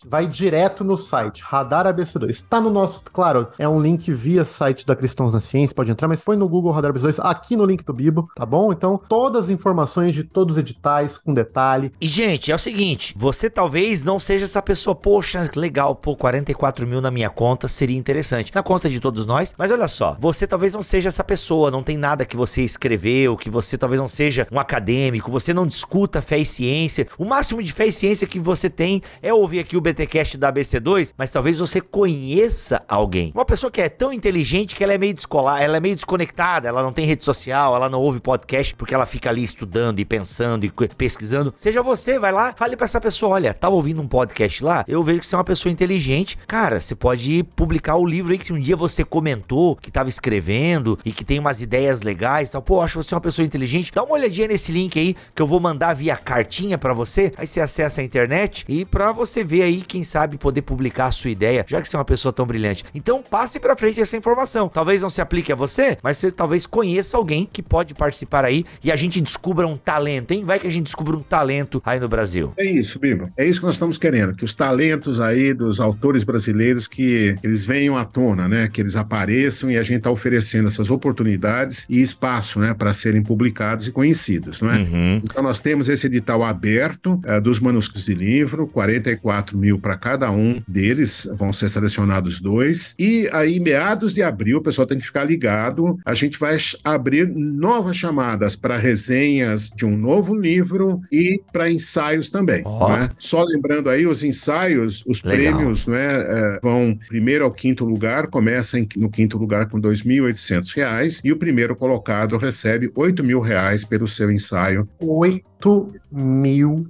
vai direto no site, Radar ABC2. Está no nosso, claro, é um link via site da Cristãos na Ciência, pode entrar, mas põe no Google Radar ABC2, aqui no link do Bibo, tá bom? Então, todas as informações de todos os editais, com detalhe. E, gente, é o seguinte, você talvez não seja essa pessoa, poxa, legal, pô, 44 mil na minha conta seria interessante. Na conta de todos nós, mas olha só, você talvez não seja essa pessoa, não tem nada que você escreveu, que você talvez não seja um acadêmico, você não discuta fé e ciência. O máximo de fé e ciência que você tem é ouvir aqui o BTcast da ABC2, mas talvez você conheça alguém. Uma pessoa que é tão inteligente que ela é meio descolar, ela é meio desconectada, ela não tem rede social, ela não ouve podcast porque ela fica ali estudando e pensando e pesquisando. Seja você, vai lá, fale para essa pessoa, olha, tava ouvindo um podcast lá, eu vejo que você é uma pessoa inteligente. Cara, você pode publicar o livro aí que se um dia você comentou que tava escrevendo e que tem umas ideias legais, tal. Pô, acho você uma pessoa inteligente. Dá uma olhadinha nesse link aí que eu vou mandar via cartinha para você. Aí você acessa a internet e para você ver aí, quem sabe, poder publicar a sua ideia, já que você é uma pessoa tão brilhante. Então, passe para frente essa informação. Talvez não se aplique a você, mas você talvez conheça alguém que pode participar aí e a gente descubra um talento, hein? Vai que a gente descubra um talento aí no Brasil. É isso, Bibo. É isso que nós estamos querendo, que os talentos aí dos autores brasileiros que eles venham à tona, né? Que eles apareçam e a gente está oferecendo essas oportunidades e espaço, né, para serem publicados e conhecidos, não é? Uhum. Então nós temos esse edital aberto uh, dos manuscritos de livro, 44 mil para cada um deles, vão ser selecionados dois. E aí, meados de abril, o pessoal tem que ficar ligado, a gente vai abrir novas chamadas para resenhas de um novo livro e para ensaios também. Oh. Né? Só lembrando aí, os ensaios, os Legal. prêmios né, é, vão primeiro ao quinto lugar, começa no quinto lugar com R$ 2.800 e o primeiro colocado recebe 8 mil reais pelo seu ensaio. 8 mil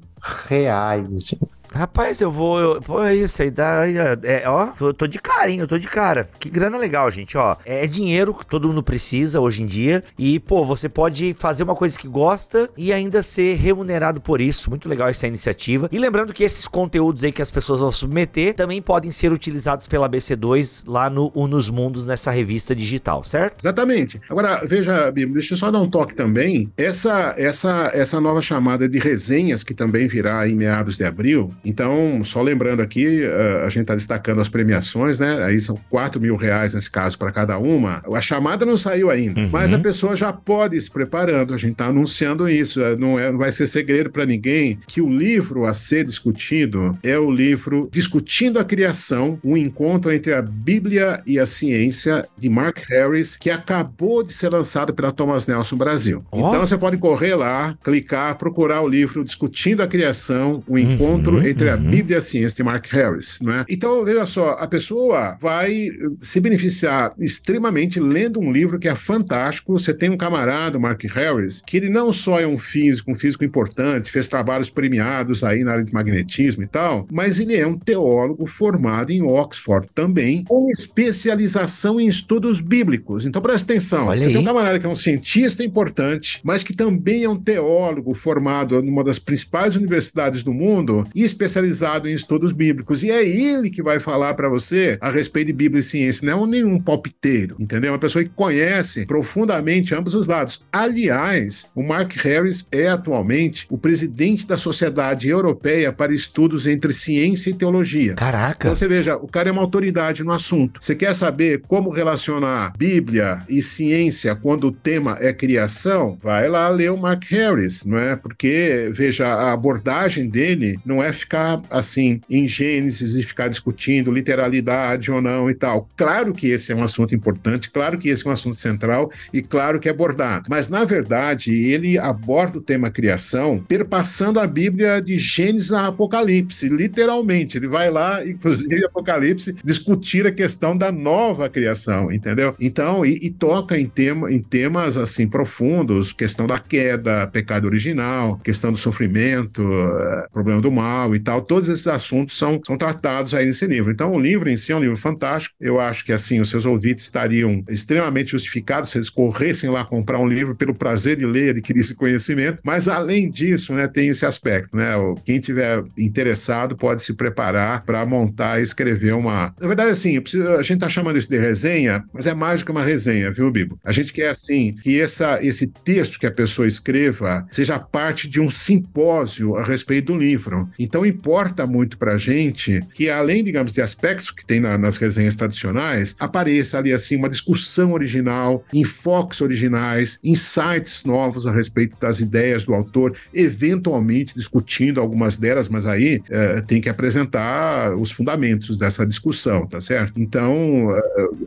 reais, gente. Rapaz, eu vou. Eu, pô, é isso aí dá. É, ó, tô, tô, de carinho, tô de cara. Que grana legal, gente, ó. É, é dinheiro que todo mundo precisa hoje em dia. E, pô, você pode fazer uma coisa que gosta e ainda ser remunerado por isso. Muito legal essa iniciativa. E lembrando que esses conteúdos aí que as pessoas vão submeter também podem ser utilizados pela BC2 lá no Unos Mundos, nessa revista digital, certo? Exatamente. Agora, veja, Bíblia, deixa eu só dar um toque também. Essa, essa, essa nova chamada de resenhas, que também virá em meados de abril, Então, só lembrando aqui, uh, a gente está destacando as premiações, né? Aí são 4 mil reais nesse caso para cada uma. A chamada não saiu ainda, uhum. mas a pessoa já pode ir se preparando. A gente está anunciando isso. É, não, é, não vai ser segredo para ninguém que o livro a ser discutido é o livro Discutindo a Criação, um encontro entre a Bíblia e a ciência de Mark Harris, que acabou de ser lançado pela Thomas Nelson Brasil. Oh. Então você pode correr lá, clicar, procurar o livro Discutindo a Criação, o encontro uhum, entre uhum. a Bíblia e a ciência de Mark Harris, né? Então, veja só, a pessoa vai se beneficiar extremamente lendo um livro que é fantástico. Você tem um camarada, Mark Harris, que ele não só é um físico, um físico importante, fez trabalhos premiados aí na área de magnetismo e tal, mas ele é um teólogo formado em Oxford também, com especialização em estudos bíblicos. Então, presta atenção. Olha você aí. tem um camarada que é um cientista importante, mas que também é um teólogo formado numa das principais universidades do mundo e especializado em estudos bíblicos. E é ele que vai falar para você a respeito de Bíblia e ciência, não é nenhum palpiteiro, entendeu? É uma pessoa que conhece profundamente ambos os lados. Aliás, o Mark Harris é atualmente o presidente da Sociedade Europeia para Estudos entre Ciência e Teologia. Caraca! Então você veja, o cara é uma autoridade no assunto. Você quer saber como relacionar Bíblia e ciência quando o tema é criação? Vai lá ler o Mark Harris, não é? Porque, veja, a abordagem dele não é ficar assim em Gênesis e ficar discutindo literalidade ou não e tal. Claro que esse é um assunto importante, claro que esse é um assunto central e claro que é abordado. Mas, na verdade, ele aborda o tema criação perpassando a Bíblia de Gênesis a Apocalipse, literalmente. Ele vai lá, inclusive Apocalipse, discutir a questão da nova criação, entendeu? Então, e, e toca em, tema, em temas assim profundos, questão da queda, pecado original, questão do sofrimento, eh, problema do mal e tal. Todos esses assuntos são, são tratados aí nesse livro. Então, o livro em si é um livro fantástico. Eu acho que assim os seus ouvintes estariam extremamente justificados se eles corressem lá comprar um livro pelo prazer de ler, adquirir esse conhecimento. Mas além disso, né, tem esse aspecto, né? Quem tiver interessado pode se preparar para montar e escrever uma. Na verdade, assim, preciso... a gente está chamando isso de resenha, mas é mais do que uma resenha, viu, Bibo? A gente quer assim que essa, esse texto que a pessoa escreva seja parte de um simpósio a respeito do livro. Então importa muito para a gente que além, digamos, de aspectos que tem na, nas resenhas tradicionais, apareça ali assim uma discussão original, enfoques originais, insights novos a respeito das ideias do autor, eventualmente discutindo algumas delas, mas aí é, tem que apresentar os fundamentos dessa discussão, tá certo? Então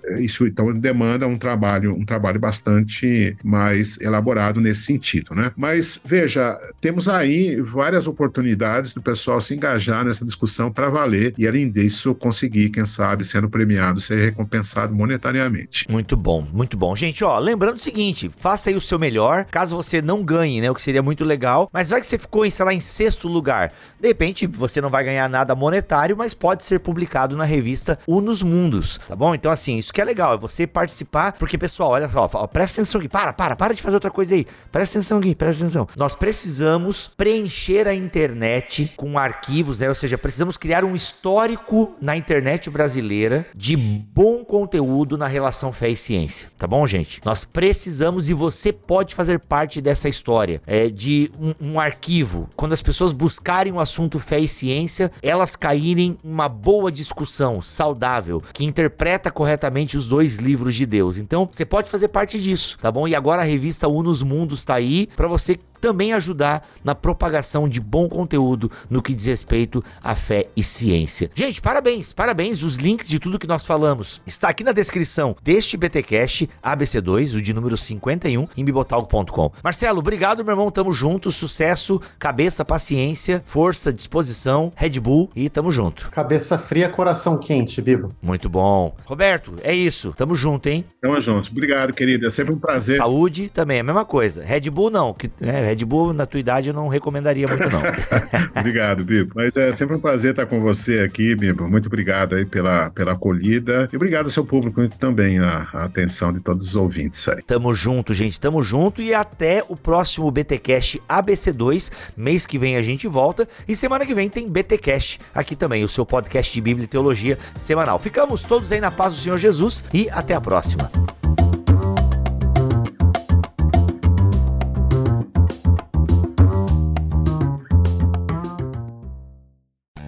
é, isso então demanda um trabalho, um trabalho bastante mais elaborado nesse sentido, né? Mas veja, temos aí várias oportunidades do pessoal se engajar nessa discussão para valer e além disso conseguir, quem sabe, sendo premiado, ser recompensado monetariamente. Muito bom, muito bom. Gente, ó, lembrando o seguinte, faça aí o seu melhor, caso você não ganhe, né, o que seria muito legal, mas vai que você ficou, sei lá, em sexto lugar. De repente, você não vai ganhar nada monetário, mas pode ser publicado na revista Unos Mundos, tá bom? Então, assim, isso que é legal, é você participar, porque, pessoal, olha só, ó, presta atenção aqui, para, para, para de fazer outra coisa aí, presta atenção aqui, presta atenção. Nós precisamos preencher a internet com arquivos, né, ou seja, precisamos criar um histórico na internet brasileira de bom conteúdo na relação fé e ciência, tá bom, gente? Nós precisamos e você pode fazer parte dessa história, é, de um, um arquivo, quando as pessoas buscarem o assunto fé e ciência, elas caírem em uma boa discussão saudável, que interpreta corretamente os dois livros de Deus. Então, você pode fazer parte disso, tá bom? E agora a revista Unos Mundos tá aí para você também ajudar na propagação de bom conteúdo no que diz respeito à fé e ciência. Gente, parabéns, parabéns. Os links de tudo que nós falamos está aqui na descrição deste BTcast ABC2, o de número 51, em bibotalk.com. Marcelo, obrigado, meu irmão. Tamo junto. Sucesso, cabeça, paciência, força, disposição, Red Bull e tamo junto. Cabeça fria, coração quente, Bibo. Muito bom. Roberto, é isso. Tamo junto, hein? Tamo junto. Obrigado, querido. É sempre um prazer. Saúde também, é a mesma coisa. Red Bull não, que, né, Red Bull, na tua idade, eu não recomendaria muito, não. obrigado, Bibo. Mas é sempre um prazer estar com você aqui, Bibo. Muito obrigado aí pela, pela acolhida. E obrigado ao seu público também, a, a atenção de todos os ouvintes aí. Tamo junto, gente. Tamo junto. E até o próximo BTcast ABC2. Mês que vem a gente volta. E semana que vem tem BTcast aqui também, o seu podcast de Bíblia e Teologia semanal. Ficamos todos aí na paz do Senhor Jesus e até a próxima.